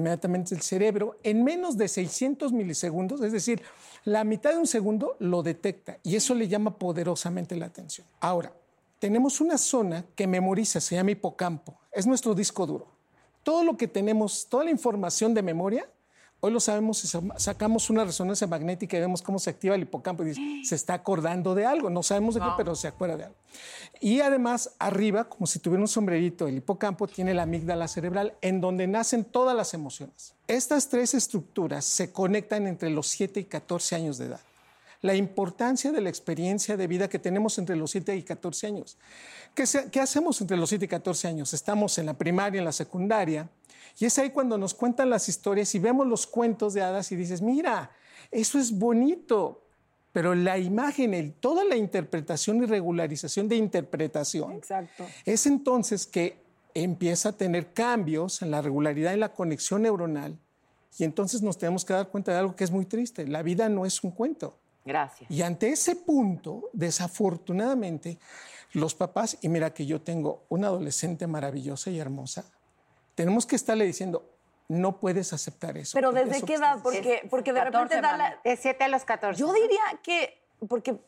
inmediatamente el cerebro, en menos de 600 milisegundos, es decir, la mitad de un segundo, lo detecta y eso le llama poderosamente la atención. Ahora, tenemos una zona que memoriza, se llama hipocampo, es nuestro disco duro. Todo lo que tenemos, toda la información de memoria, hoy lo sabemos, si sa- sacamos una resonancia magnética y vemos cómo se activa el hipocampo y dice, se está acordando de algo, no sabemos de qué, pero se acuerda de algo. Y además, arriba, como si tuviera un sombrerito, el hipocampo tiene la amígdala cerebral, en donde nacen todas las emociones. Estas tres estructuras se conectan entre los 7 y 14 años de edad. La importancia de la experiencia de vida que tenemos entre los 7 y 14 años. ¿Qué, se- qué hacemos entre los 7 y 14 años? Estamos en la primaria, en la secundaria, y es ahí cuando nos cuentan las historias y vemos los cuentos de hadas y dices, mira, eso es bonito, pero la imagen, el- toda la interpretación y regularización de interpretación, Exacto. es entonces que empieza a tener cambios en la regularidad y la conexión neuronal y entonces nos tenemos que dar cuenta de algo que es muy triste. La vida no es un cuento. Gracias. Y ante ese punto, desafortunadamente, los papás, y mira que yo tengo una adolescente maravillosa y hermosa, tenemos que estarle diciendo, no puedes aceptar eso. Pero porque ¿desde eso qué edad? Porque, diciendo". porque de repente da la... De 7 a los 14. Yo diría que, porque eh,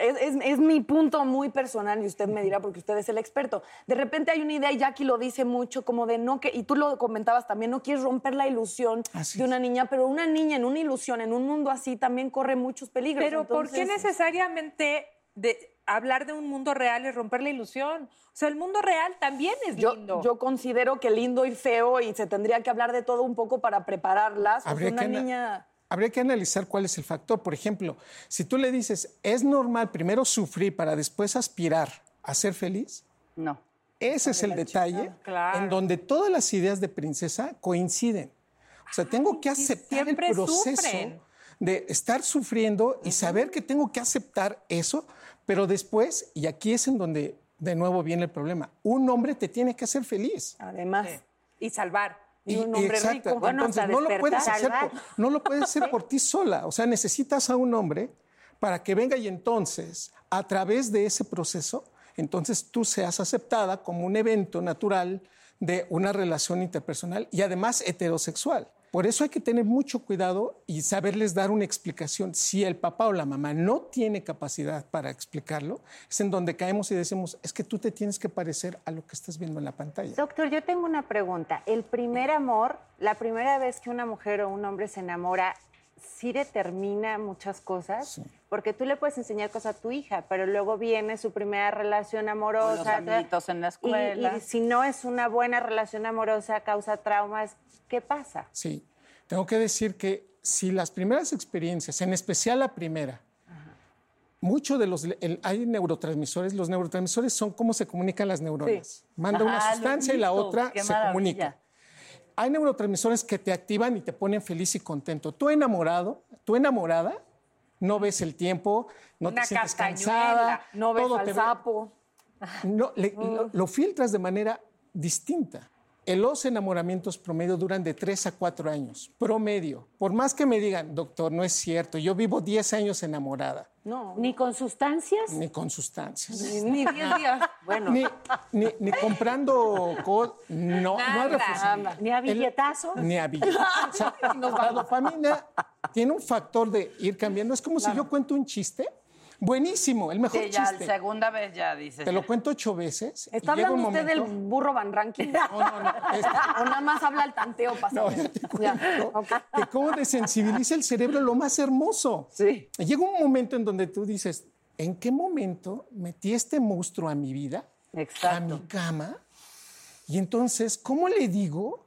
es, es- es mi punto muy personal y usted me dirá porque usted es el experto. De repente hay una idea y Jackie lo dice mucho como de no que, y tú lo comentabas también, no quieres romper la ilusión de una niña, pero una niña en una ilusión, en un mundo así, también corre muchos peligros. Pero ¿por qué necesariamente de hablar de un mundo real es romper la ilusión? O sea, el mundo real también es Yo, lindo. yo considero que lindo y feo y se tendría que hablar de todo un poco para prepararlas. Habría una que niña... Habría que analizar cuál es el factor. Por ejemplo, si tú le dices, es normal primero sufrir para después aspirar a ser feliz, no. Ese es el detalle claro. en donde todas las ideas de princesa coinciden. O sea, tengo que aceptar el proceso sufren. de estar sufriendo y saber que tengo que aceptar eso, pero después, y aquí es en donde de nuevo viene el problema, un hombre te tiene que hacer feliz. Además. Y salvar. Y un hombre exacto. rico. Bueno, Entonces, no lo, puedes hacer por, no lo puedes hacer por ti sola. O sea, necesitas a un hombre para que venga y entonces, a través de ese proceso, entonces tú seas aceptada como un evento natural de una relación interpersonal y además heterosexual. Por eso hay que tener mucho cuidado y saberles dar una explicación. Si el papá o la mamá no tiene capacidad para explicarlo, es en donde caemos y decimos, es que tú te tienes que parecer a lo que estás viendo en la pantalla. Doctor, yo tengo una pregunta. El primer amor, la primera vez que una mujer o un hombre se enamora, ¿sí determina muchas cosas? Porque tú le puedes enseñar cosas a tu hija, pero luego viene su primera relación amorosa. los amiguitos en la y- escuela. Y, si no es una buena relación amorosa, causa traumas, ¿qué pasa? Sí, tengo que decir que si las primeras experiencias, en especial la primera, mucho de los, el- hay neurotransmisores, los neurotransmisores son cómo se comunican las neuronas. Sí. Manda una Ajá, sustancia y la otra qué se maravilla. comunica. Hay neurotransmisores que te activan y te ponen feliz y contento. Tú enamorado, tú enamorada, no ves el tiempo, no Una te sientes cansada, no ves todo al te- sapo. no, le- lo, lo filtras de manera distinta. Los enamoramientos promedio duran de 3 a 4 años, promedio. Por más que me digan, doctor, no es cierto, yo vivo 10 años enamorada, No. ¿Ni con sustancias? ni con sustancias. Ni 10 días. Bueno, Ni, ni- ni comprando co- no, no hay Nada, refuerzo. nada. Ni a billetazo. Ni a billetazo. O sea, la dopamina tiene un factor de ir cambiando. Es como si yo cuento un chiste, buenísimo, el mejor Sí, ya la chiste. segunda vez ya dices. Te lo cuento ocho veces. ¿Está un hablando usted del burro Van Ranking? No, no, no. es- ¿O nada más habla el tanteo pasado? No, ya te cuento que cómo desensibiliza el cerebro lo más hermoso. Sí. Llega un momento en donde tú dices, ¿en qué momento metí este monstruo a mi vida, a mi cama? Y entonces, ¿cómo le digo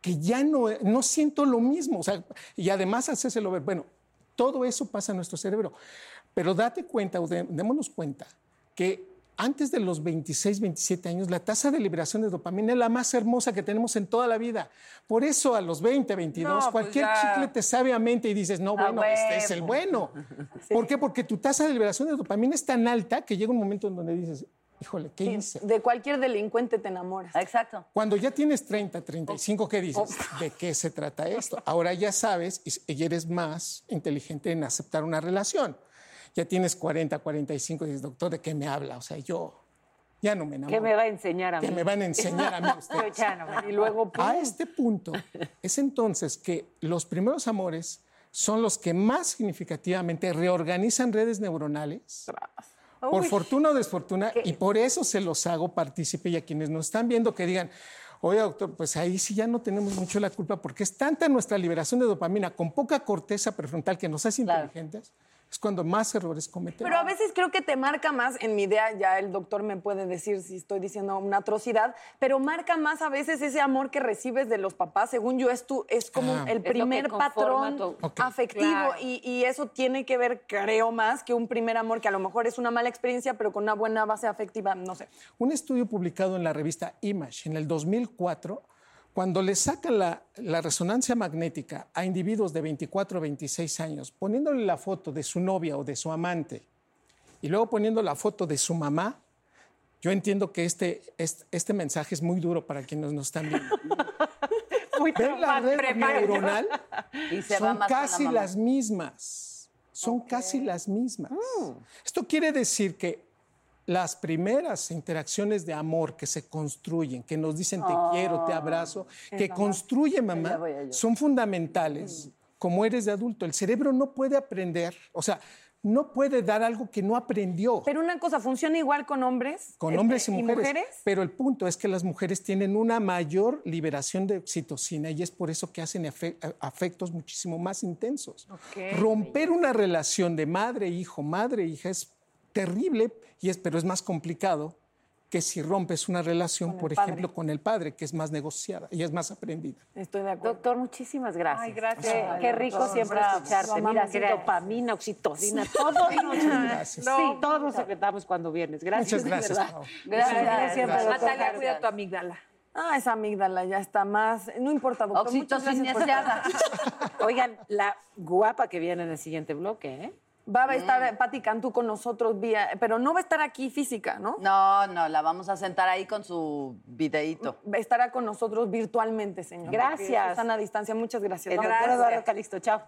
que ya no, no siento lo mismo? O sea, y además hacérselo ver. Bueno, todo eso pasa en nuestro cerebro. Pero date cuenta, o démonos cuenta, que antes de los 26, 27 años, la tasa de liberación de dopamina es la más hermosa que tenemos en toda la vida. Por eso a los 20, 22, No, pues cualquier ya. chicle te sabe a mente y dices, no, A bueno, este es el bueno. ¿Por qué? Porque tu tasa de liberación de dopamina es tan alta que llega un momento en donde dices, híjole, ¿qué hice? De cualquier delincuente te enamoras. Exacto. Cuando ya tienes 30, 35, ¿qué dices? ¿De qué se trata esto? Ahora ya sabes y eres más inteligente en aceptar una relación. Ya tienes 40, 45 y dices, doctor, ¿de qué me habla? O sea, yo ya no me enamoro. ¿Qué me va a enseñar a mí? Que me van a enseñar a mí ustedes. Y luego, ¡pum! A este punto es entonces que los primeros amores son los que más significativamente reorganizan redes neuronales. Por Uy. fortuna o desfortuna, y por eso se los hago partícipe y a quienes nos están viendo que digan, oye doctor, pues ahí sí ya no tenemos mucho la culpa porque es tanta nuestra liberación de dopamina con poca corteza prefrontal que nos hace inteligentes, es cuando más errores cometemos. Pero a veces creo que te marca más, en mi idea ya el doctor me puede decir si estoy diciendo una atrocidad, pero marca más a veces ese amor que recibes de los papás. Según yo, es, tu, es como Ah. el primer patrón tu- afectivo Claro. y, y eso tiene que ver, creo, más que un primer amor que a lo mejor es una mala experiencia, pero con una buena base afectiva, no sé. Un estudio publicado en la revista Image en el 2004, cuando le sacan la, la resonancia magnética a individuos de 24 a 26 años, poniéndole la foto de su novia o de su amante y luego poniendo la foto de su mamá, yo entiendo que este, este, este mensaje es muy duro para quienes nos están viendo. Muy Ver la red prepárate. neuronal Y se va son la casi mamá. las mismas. Son casi las mismas. Mm. Esto quiere decir que las primeras interacciones de amor que se construyen, que nos dicen te quiero, te abrazo, que construye mamá, son fundamentales. Como eres de adulto, el cerebro no puede aprender, o sea, no puede dar algo que no aprendió. Pero una cosa, ¿funciona igual con hombres? Con Eh, hombres y ¿Y mujeres. Pero el punto es que las mujeres tienen una mayor liberación de oxitocina y es por eso que hacen afe- afectos muchísimo más intensos. Romper una relación de madre-hijo, madre-hija es terrible, y es, pero es más complicado que si rompes una relación, por padre. ejemplo, con el padre, que es más negociada y es más aprendida. Estoy de acuerdo. Doctor, muchísimas gracias. Ay, gracias. Qué, Ay, qué rico doctor. siempre Bravo. escucharte. Mira, Gracias. dopamina, oxitocina, todo. Gracias. Sí, todos secretamos cuando vienes. Gracias. Muchas gracias. Gracias. Gracias, siempre, doctor. Natalia, cuida tu amígdala. Ah, esa amígdala ya está más. No importa, doctor. gracias Oxitocineseada. Oigan, la guapa que viene en el siguiente bloque, ¿eh? Va a estar Pati Cantú con nosotros vía, pero no va a estar aquí física, ¿no? No, no, la vamos a sentar ahí con su videíto. Estará con nosotros virtualmente, señor. Gracias. porque Están a distancia. Muchas gracias. El doctor Eduardo Calixto, chao.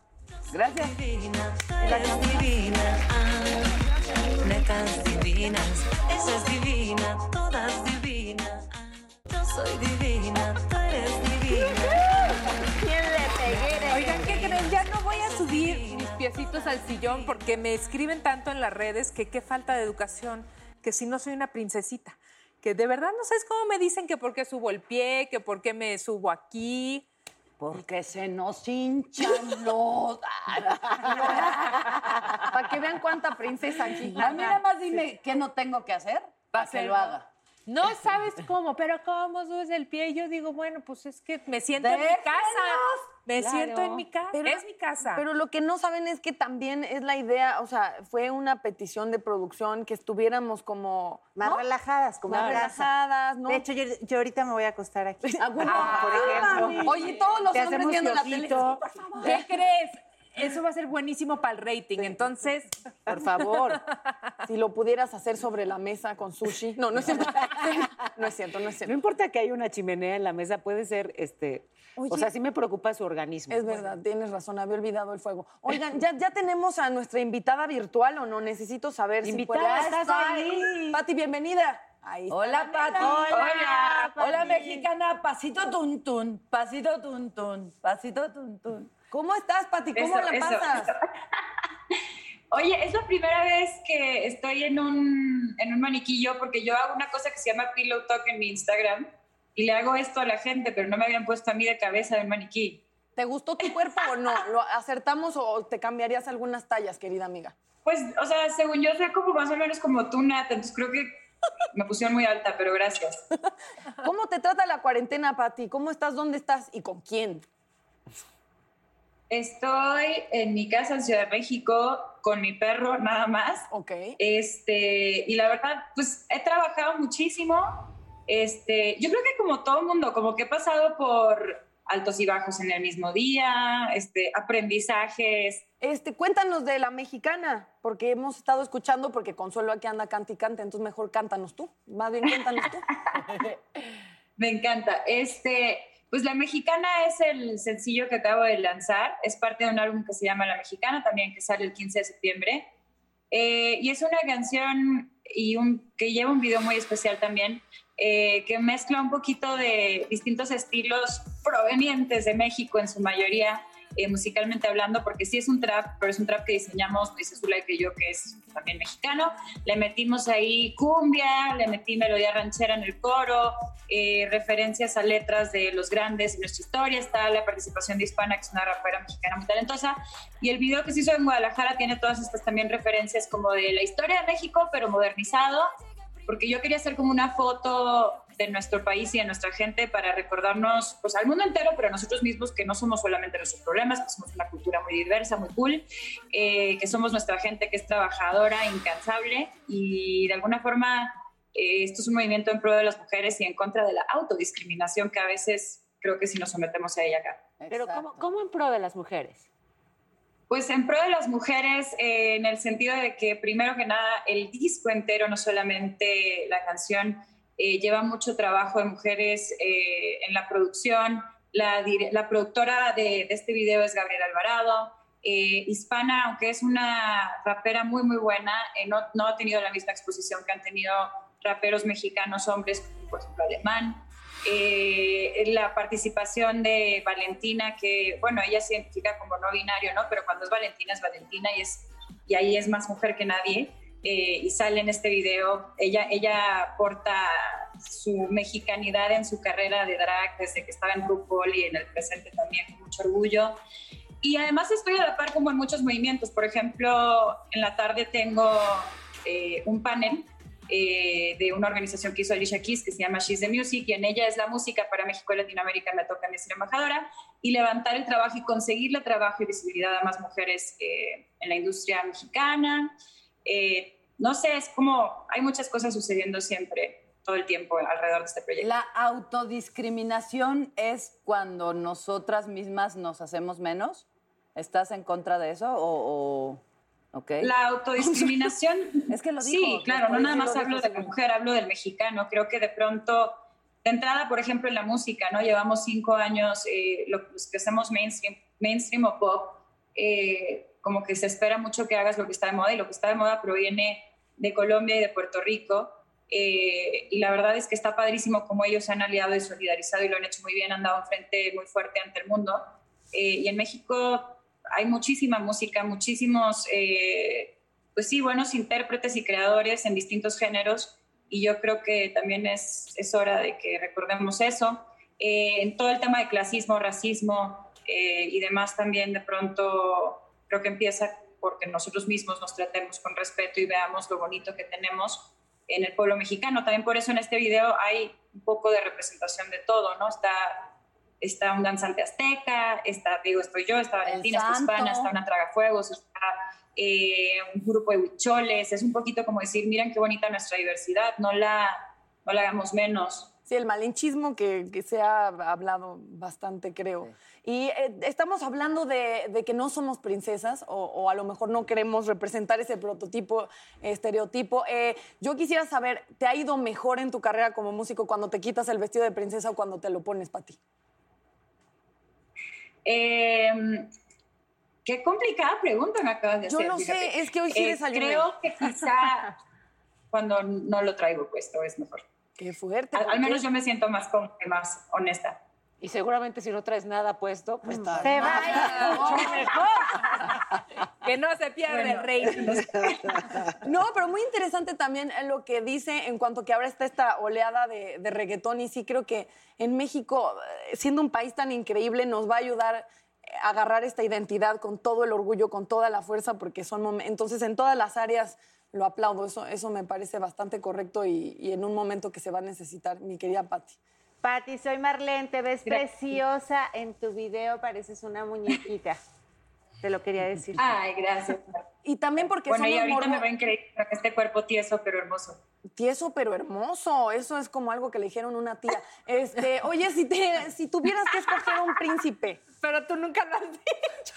Gracias. divina, eres divina. Netas divinas, esa es divina, todas divinas. Yo soy divina, piecitos al sillón porque me escriben tanto en las redes que qué falta de educación, que si no soy una princesita. Que de verdad no sabes cómo me dicen que por qué subo el pie, que por qué me subo aquí. Porque se nos hinchan los... Para que vean cuánta princesa aquí. A mí nada más dime qué no tengo que hacer para que lo haga. No sabes cómo, pero ¿cómo subes el pie? Y yo digo, bueno, pues es que me siento en mi casa. Me Claro. siento en mi casa. Pero- es mi casa. Pero lo que no saben es que también es la idea, o sea, fue una petición de producción que estuviéramos como Más ¿no? relajadas, como más relajadas, ¿no? De hecho, yo, yo ahorita me voy a acostar aquí. Ah, bueno. por ejemplo. Oye, todos los Te hombres viendo la tele. por favor. ¿Qué crees? Eso va a ser buenísimo para el rating. Entonces, Por favor, si lo pudieras hacer sobre la mesa con sushi. No, no es cierto. No es cierto, no es No cierto. importa que haya una chimenea en la mesa, puede ser, este, Oye. o sea, sí me preocupa su organismo. Es verdad, tienes razón, había olvidado el fuego. Oigan, ¿ya, ya tenemos a nuestra invitada virtual o no? Necesito saber Invitada, si puede- estás ahí. Pati, bienvenida. Ahí está. Hola, Pati. Hola, Hola, Pati. mexicana. Pasito tun tun, pasito tun tun, pasito tun tun. ¿Cómo estás, Pati? ¿Cómo Eso, la pasas? eso. Oye, es la primera vez que estoy en un, en un maniquillo porque yo hago una cosa que se llama Pillow Talk en mi Instagram y le hago esto a la gente, pero no me habían puesto a mí de cabeza del maniquí. ¿Te gustó tu cuerpo o no? ¿Lo acertamos o te cambiarías algunas tallas, querida amiga? Pues, o sea, según yo soy como más o menos como tú, Nat, entonces creo que me pusieron muy alta, pero gracias. ¿Cómo te trata la cuarentena, Pati? ¿Cómo estás? ¿Dónde estás? ¿Y con quién? Estoy en mi casa en Ciudad de México con mi perro, nada más. Ok. Este, y la verdad, pues he trabajado muchísimo. Este, yo creo que como todo el mundo, como que he pasado por altos y bajos en el mismo día, este, aprendizajes. Este, cuéntanos de la mexicana, porque hemos estado escuchando, porque Consuelo aquí anda canta y canta, entonces mejor cántanos tú. Más bien cuéntanos tú. Me encanta. Este, pues La Mexicana es el sencillo que acabo de lanzar. Es parte de un álbum que se llama La Mexicana, también que sale el 15 de septiembre. Eh, y es una canción y un, que lleva un video muy especial también, eh, que mezcla un poquito de distintos estilos provenientes de México en su mayoría, eh, musicalmente hablando, porque sí es un trap, pero es un trap que diseñamos, dice Zulay que yo, que es también mexicano. Le metimos ahí cumbia, le metí melodía ranchera en el coro, eh, referencias a letras de los grandes en nuestra historia. Está la participación de Hispana, que es una rapera mexicana muy talentosa. Y el video que se hizo en Guadalajara tiene todas estas también referencias como de la historia de México, pero modernizado porque yo quería hacer como una foto de nuestro país y de nuestra gente para recordarnos, pues al mundo entero, pero a nosotros mismos, que no somos solamente nuestros problemas, que somos una cultura muy diversa, muy cool, eh, que somos nuestra gente que es trabajadora, incansable y de alguna forma eh, esto es un movimiento en pro de las mujeres y en contra de la autodiscriminación que a veces creo que si nos sometemos a ella acá. Pero ¿cómo, ¿cómo en pro de las mujeres? Pues en pro de las mujeres, eh, en el sentido de que primero que nada el disco entero, no solamente la canción, eh, lleva mucho trabajo de mujeres eh, en la producción. La, productora de, este video es Gabriela Alvarado. hispana, aunque es una rapera muy, muy buena, no, ha tenido la misma exposición que han tenido raperos mexicanos, hombres, por ejemplo, alemán. Eh, la participación de Valentina, que, bueno, ella se identifica como no binario, ¿no? Pero cuando es Valentina es Valentina y, es, y ahí es más mujer que nadie. Eh, y sale en este video, ella, ella porta su mexicanidad en su carrera de drag desde que estaba en RuPaul y en el presente también con mucho orgullo. Y además estoy a la par como en muchos movimientos. Por ejemplo, en la tarde tengo eh, un panel eh, de una organización que hizo Alicia Keys que se llama She's the Music y en ella es la música para México y Latinoamérica me toca a mí ser embajadora y levantar el trabajo y conseguirle trabajo y visibilidad a más mujeres eh, en la industria mexicana. Eh, no sé, es como hay muchas cosas sucediendo siempre todo el tiempo alrededor de este proyecto. La autodiscriminación es cuando nosotras mismas nos hacemos menos. ¿Estás en contra de eso o... o... Okay. La autodiscriminación. es que lo digo. Sí, claro, no nada más hablo de la mujer, hablo del mexicano. Creo que de pronto, de entrada, por ejemplo, en la música, ¿no? Llevamos cinco años, eh, los que hacemos mainstream, mainstream o pop, eh, como que se espera mucho que hagas lo que está de moda y lo que está de moda proviene de Colombia y de Puerto Rico. Eh, y la verdad es que está padrísimo como ellos se han aliado y solidarizado y lo han hecho muy bien, han dado un frente muy fuerte ante el mundo. y en México hay muchísima música, muchísimos, eh, pues sí, buenos intérpretes y creadores en distintos géneros y yo creo que también es, es hora de que recordemos eso. Eh, en todo el tema de clasismo, racismo eh, y demás también de pronto creo que empieza porque nosotros mismos nos tratemos con respeto y veamos lo bonito que tenemos en el pueblo mexicano. También por eso en este video hay un poco de representación de todo, ¿no? Está está un danzante azteca, está, digo, estoy yo, está Valentina, está Hispana, está una tragafuegos, está eh, un grupo de huicholes, es un poquito como decir, miren qué bonita nuestra diversidad, no la, no la hagamos menos. Sí, el malinchismo que, que, se ha hablado bastante, creo. Y eh, estamos hablando de, de, que no somos princesas o, o, a lo mejor no queremos representar ese prototipo, estereotipo. Eh, yo quisiera saber, ¿te ha ido mejor en tu carrera como músico cuando te quitas el vestido de princesa o cuando te lo pones para ti? Eh, qué complicada pregunta me acabas de hacer. Yo no sé, es que hoy sí eh, Creo que quizá cuando no lo traigo puesto es mejor. Qué fuerte. Al, al menos yo me siento más, más honesta. Y seguramente si no traes nada puesto, pues está se va mucho mejor. que no se pierda bueno. el rey. no, pero muy interesante también lo que dice en cuanto que ahora está esta oleada de, de reggaetón y sí creo que en México, eh, siendo un país tan increíble, nos va a ayudar a agarrar esta identidad con todo el orgullo, con toda la fuerza, porque son entonces en todas las áreas lo aplaudo, eso, eso me parece bastante correcto y, y en un momento que se va a necesitar, mi querida Patti. Pati, soy Marlene, te ves Gracias. preciosa en tu video, pareces una muñequita. Te lo quería decir. Ay, gracias. Y también porque bueno, y ahorita morbo... me va a increíble este cuerpo tieso pero hermoso. Tieso pero hermoso, eso es como algo que le dijeron una tía. Este, oye, si te, si tuvieras que escoger un príncipe, pero tú nunca lo has dicho.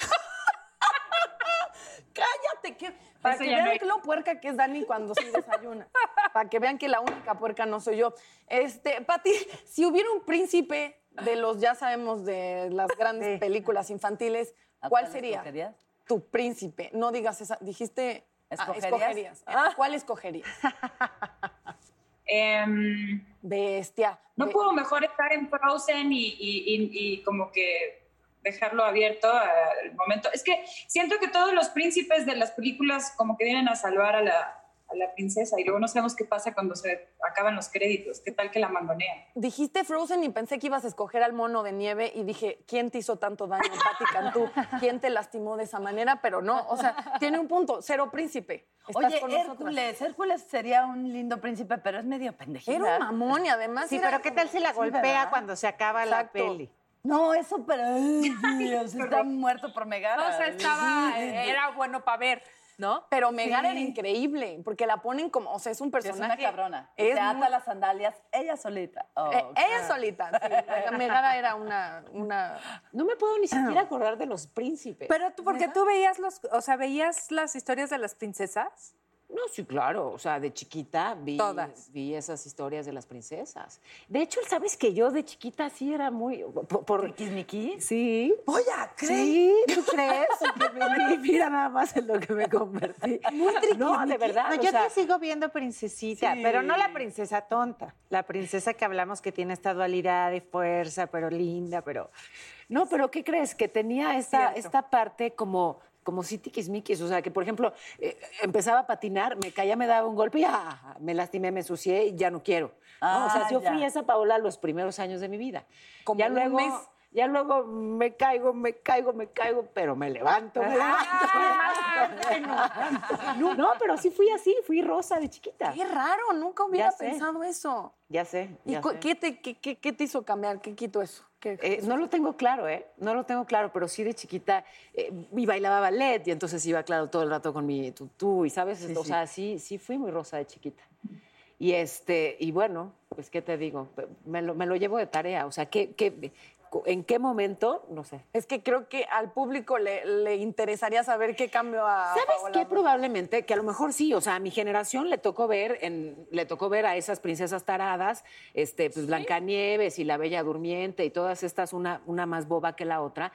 Que para Eso que vean no- lo puerca que es Dani cuando sí desayuna. para que vean que la única puerca no soy yo. Este, Pati, si hubiera un príncipe de los, ya sabemos, de las grandes películas infantiles, ¿A ¿cuál cuál sería? escogerías? Tu príncipe. No digas esa. Dijiste Ah, ¿Escogerías? Ah, ¿Cuál escogerías? Em, Bestia. no puedo mejor estar en Frozen y, y- y- y como que dejarlo abierto al momento. Es que siento que todos los príncipes de las películas como que vienen a salvar a la, a la princesa y luego no sabemos qué pasa cuando se acaban los créditos. ¿Qué tal que la mangonean? Dijiste Frozen y pensé que ibas a escoger al mono de nieve y dije, ¿quién te hizo tanto daño, Pati Cantú? ¿Quién te lastimó de esa manera? Pero no, o sea, tiene un punto, cero príncipe. Estás Oye, nosotras. Hércules, Hércules sería un lindo príncipe, pero es medio pendejita. Era un mamón y además Sí, era pero ¿qué tal si la golpea cuando se acaba la peli? No, eso, pero Dios, está muerto por Megara. O sea, estaba, era bueno para ver, ¿no? Pero Megara Sí. era increíble, porque la ponen como, o sea, es un Es personaje. una cabrona. Es se ata muy- las sandalias ella solita. Oh, Eh, ella claro. solita. sí. Megara era una, una. No me puedo ni siquiera acordar de los príncipes. Pero tú, porque tú veías los, o sea, veías las historias de las princesas. No, sí, claro. O sea, de chiquita vi, Todas. vi esas historias de las princesas. De hecho, ¿sabes que yo de chiquita sí era muy... Por, por- ¿Tiquismiquis? Sí. Voy a Sí, ¿tú crees? Me- mira nada más en lo que me convertí. Muy No, de verdad. No, yo sea, te sigo viendo princesita, Sí. pero no la princesa tonta. La princesa que hablamos que tiene esta dualidad de fuerza, pero linda, pero... No, pero ¿qué crees? Que tenía esta, esta parte como, como sí tiquismiquis. O sea, que por ejemplo, eh, empezaba a patinar, me caía, me daba un golpe y ah, me lastimé, me ensucié y ya no quiero. ¿no? o sea, Ah, yo fui ya. esa Paola los primeros años de mi vida. Como ya un luego, mes. Ya luego me caigo, me caigo, me caigo, pero me levanto, me levanto. No, no, pero sí fui así, fui rosa de chiquita. Qué raro, nunca hubiera pensado eso. Ya sé. ¿Y ya cu- sé. qué te, qué, qué- qué te hizo cambiar? ¿Qué quitó eso? ¿Qué- Eh, no lo tengo claro, ¿eh? No lo tengo claro, pero sí de chiquita eh, y bailaba ballet y entonces iba, claro, todo el rato con mi tutú y, ¿sabes? Sí, o sí. sea, sí, sí fui muy rosa de chiquita. Y, este, y bueno, pues, ¿qué te digo? Me lo, me lo llevo de tarea. O sea, ¿qué, qué, ¿en qué momento? No sé. Es que creo que al público le, le interesaría saber qué cambió a ¿Sabes Paola qué? Probablemente, que a lo mejor sí, o sea, a mi generación le tocó ver, en, le tocó ver a esas princesas taradas, este, pues Blancanieves y la Bella Durmiente y todas estas, una, una más boba que la otra.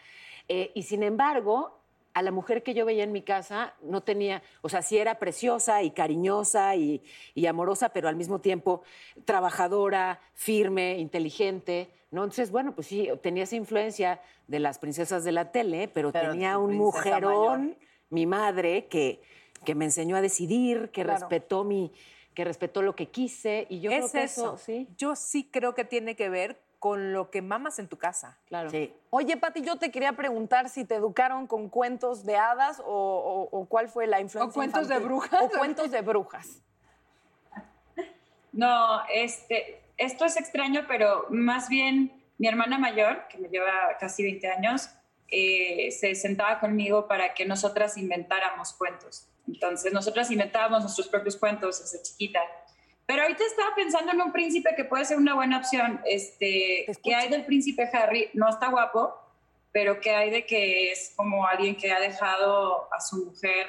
Eh, y sin embargo, a la mujer que yo veía en mi casa no tenía, o sea, sí era preciosa y cariñosa y, y amorosa, pero al mismo tiempo trabajadora, firme, inteligente, ¿no? Entonces, bueno, pues sí, tenía esa influencia de las princesas de la tele, pero, Pero tenía un mujerón mayor. mi madre que, que me enseñó a decidir, que Claro. respetó mi, que respetó lo que quise y yo creo es que eso. eso, sí, Yo sí creo que tiene que ver con lo que mamas en tu casa. claro. Sí. Oye, Pati, yo te quería preguntar si te educaron con cuentos de hadas o, o- o cuál fue la influencia. O cuentos de brujas. O cuentos de brujas. No, este, esto es extraño, pero más bien mi hermana mayor, que me lleva casi 20 años, eh, se sentaba conmigo para que nosotras inventáramos cuentos. Entonces, nosotras inventábamos nuestros propios cuentos desde chiquita. Pero ahorita estaba pensando en un príncipe que puede ser una buena opción. Este. ¿Qué hay del príncipe Harry? No está guapo, pero ¿qué hay de que es como alguien que ha dejado a su mujer,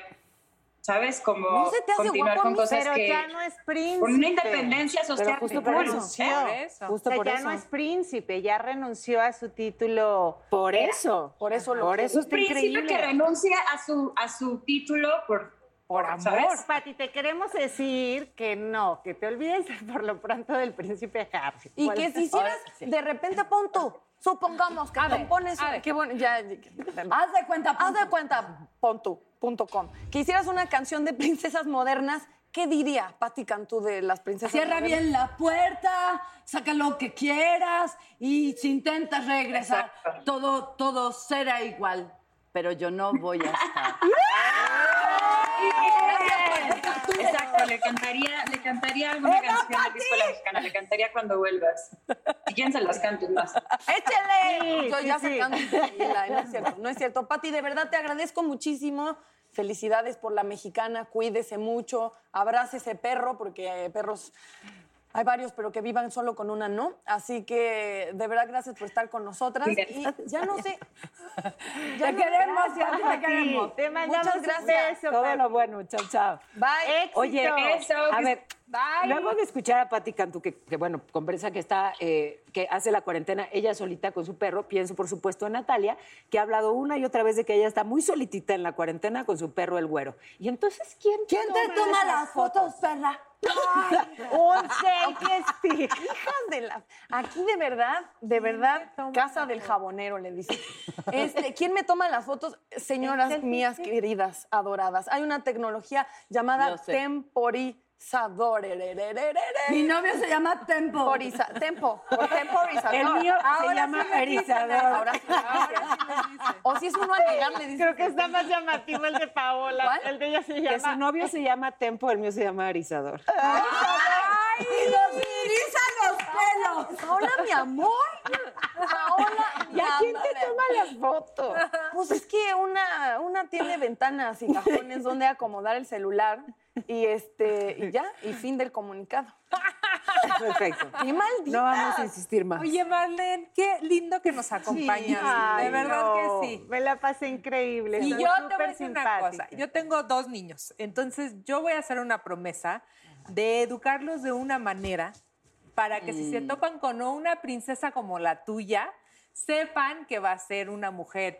¿sabes? Como ¿No se te hace continuar guapo con mí? cosas Pero que... ya no es príncipe. Con una independencia social. Pero justo que por no eso. sé. Por eso. Justo O sea, por ya eso. no es príncipe, ya renunció a su título. Por eso. Por eso lo Por eso Un está príncipe increíble. que renuncia a su, a su título por, Por ¿sabes? amor. Pati, te queremos decir que no, que te olvides por lo pronto del príncipe Harry. Y ¿Cuál- que si hicieras, de repente pon tú, supongamos que te pones, qué bueno, ya, ya- Haz de cuenta. haz de cuenta, pon tú, punto com, que hicieras una canción de princesas modernas, ¿qué diría Patti Cantú de las princesas Cierra modernas? bien la puerta, saca lo que quieras y si intentas regresar, Exacto. todo, todo será igual. Pero yo no voy a estar. Exacto, le cantaría, le cantaría alguna canción de Disco La Mexicana, le cantaría cuando vuelvas. Si quieren se las canto más. ¡Échale! Sí, Yo sí, ya sí. sacando no es cierto, no es cierto. Pati, de verdad te agradezco muchísimo. Felicidades por la mexicana, cuídese mucho, abrace ese perro, porque perros hay varios, pero que vivan solo con una no. Así que de verdad gracias por estar con nosotras. Y ya no sé. Te queremos, ya te queremos. Te mandamos Muchas un gracias. beso, Todo lo bueno, chao, chao. Bye. Éxito. Oye, Eso, a que- ver, Luego de escuchar a Patti Cantú, que, que, bueno, conversa que está, eh, que hace la cuarentena ella solita con su perro, pienso por supuesto en Natalia, que ha hablado una y otra vez de que ella está muy solitita en la cuarentena con su perro el güero. Y entonces, ¿quién, ¿Quién te toma las fotos, perra? Un selfie Hijas de la... Aquí de verdad, de verdad, casa del jabonero, le dice. Este, ¿Quién me toma las fotos? Señoras mías queridas, adoradas. Hay una tecnología llamada Yo temporizador. Mi novio se llama Tempo. Temporiza- tempo, por temporizador. El mío se Ahora llama sí erizador. Ahora sí, ahora sí dice. O si es uno a negar, le dice. Creo que está más llamativo el de Paola. ¿Cuál? El de ella se Que llama. su novio se llama Tempo, el mío se llama Arizador. ¡Ay! ¡Y nos erizan los pelos! Paola, mi amor. Paola, mi ¿Ya quién te toma las fotos? Pues es que una, una tiene ventanas y cajones donde acomodar el celular y este y ya, y fin del comunicado. Perfecto. ¡Qué maldita! No vamos a insistir más. Oye, Marlene, qué lindo que nos acompañas. Ay, de verdad no, que sí. Me la pasé increíble. Y yo te voy a decir una cosa. Yo tengo dos niños. Entonces, yo voy a hacer una promesa de educarlos de una manera para que si se topan con una princesa como la tuya, sepan que va a ser una mujer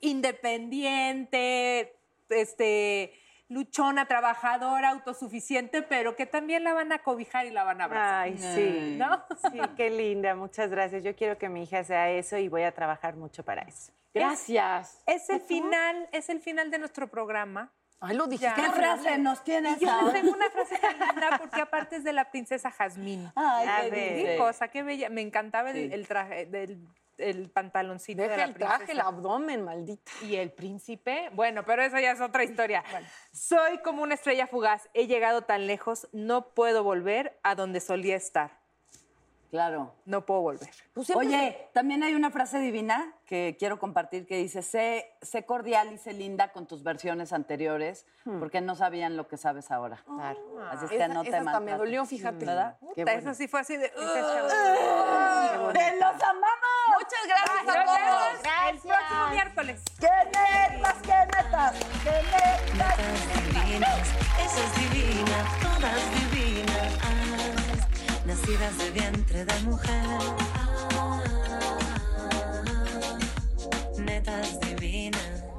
independiente, este, luchona, trabajadora, autosuficiente, pero que también la van a cobijar y la van a abrazar. Ay, sí. ¿No? Sí, qué linda. Muchas gracias. Yo quiero que mi hija sea eso y voy a trabajar mucho para eso. Gracias. Es el final, es el final de nuestro programa. Ay, lo dijiste. ¿Qué frase nos tienes Y yo ahora? tengo una frase tan linda porque aparte es de la princesa Jazmín. Ay, qué cosa, qué bella. Me encantaba el traje del el pantaloncito de Deja la el princesa. traje, el abdomen, maldita. Y el príncipe, bueno, pero eso ya es otra historia. Soy como una estrella fugaz, he llegado tan lejos, no puedo volver a donde solía estar. Claro. No puedo volver. Pues siempre Oye, también hay una frase divina que quiero compartir que dice, sé, sé cordial y sé linda con tus versiones anteriores, porque no sabían lo que sabes ahora. Así es que Esa- no te esa me dolió, fíjate. ¿Verdad? Puta, eso sí fue así de... ¡Te los amamos! Muchas gracias a todos. el próximo miércoles. ¡Qué netas, qué netas! ¡Qué netas! divinas, esa es divina, todas divinas, nacidas de vientre de mujer. Netas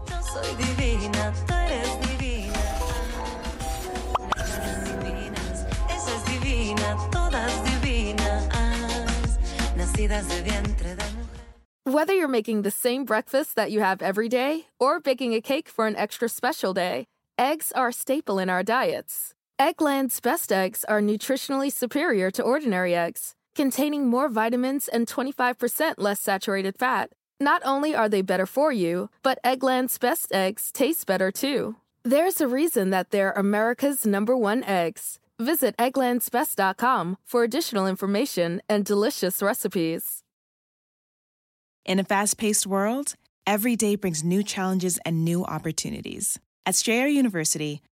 yo soy divina, tú eres divina. Netas divinas, esa es divina, todas divinas, nacidas de vientre de mujer. Whether you're making the same breakfast that you have every day or baking a cake for an extra special day, eggs are a staple in our diets. Eggland's best eggs are nutritionally superior to ordinary eggs, containing more vitamins and 25% less saturated fat. Not only are they better for you, but Eggland's best eggs taste better too. There's a reason that they're America's number one eggs. Visit egglandsbest.com for additional information and delicious recipes. In a fast paced world, every day brings new challenges and new opportunities. At Strayer University,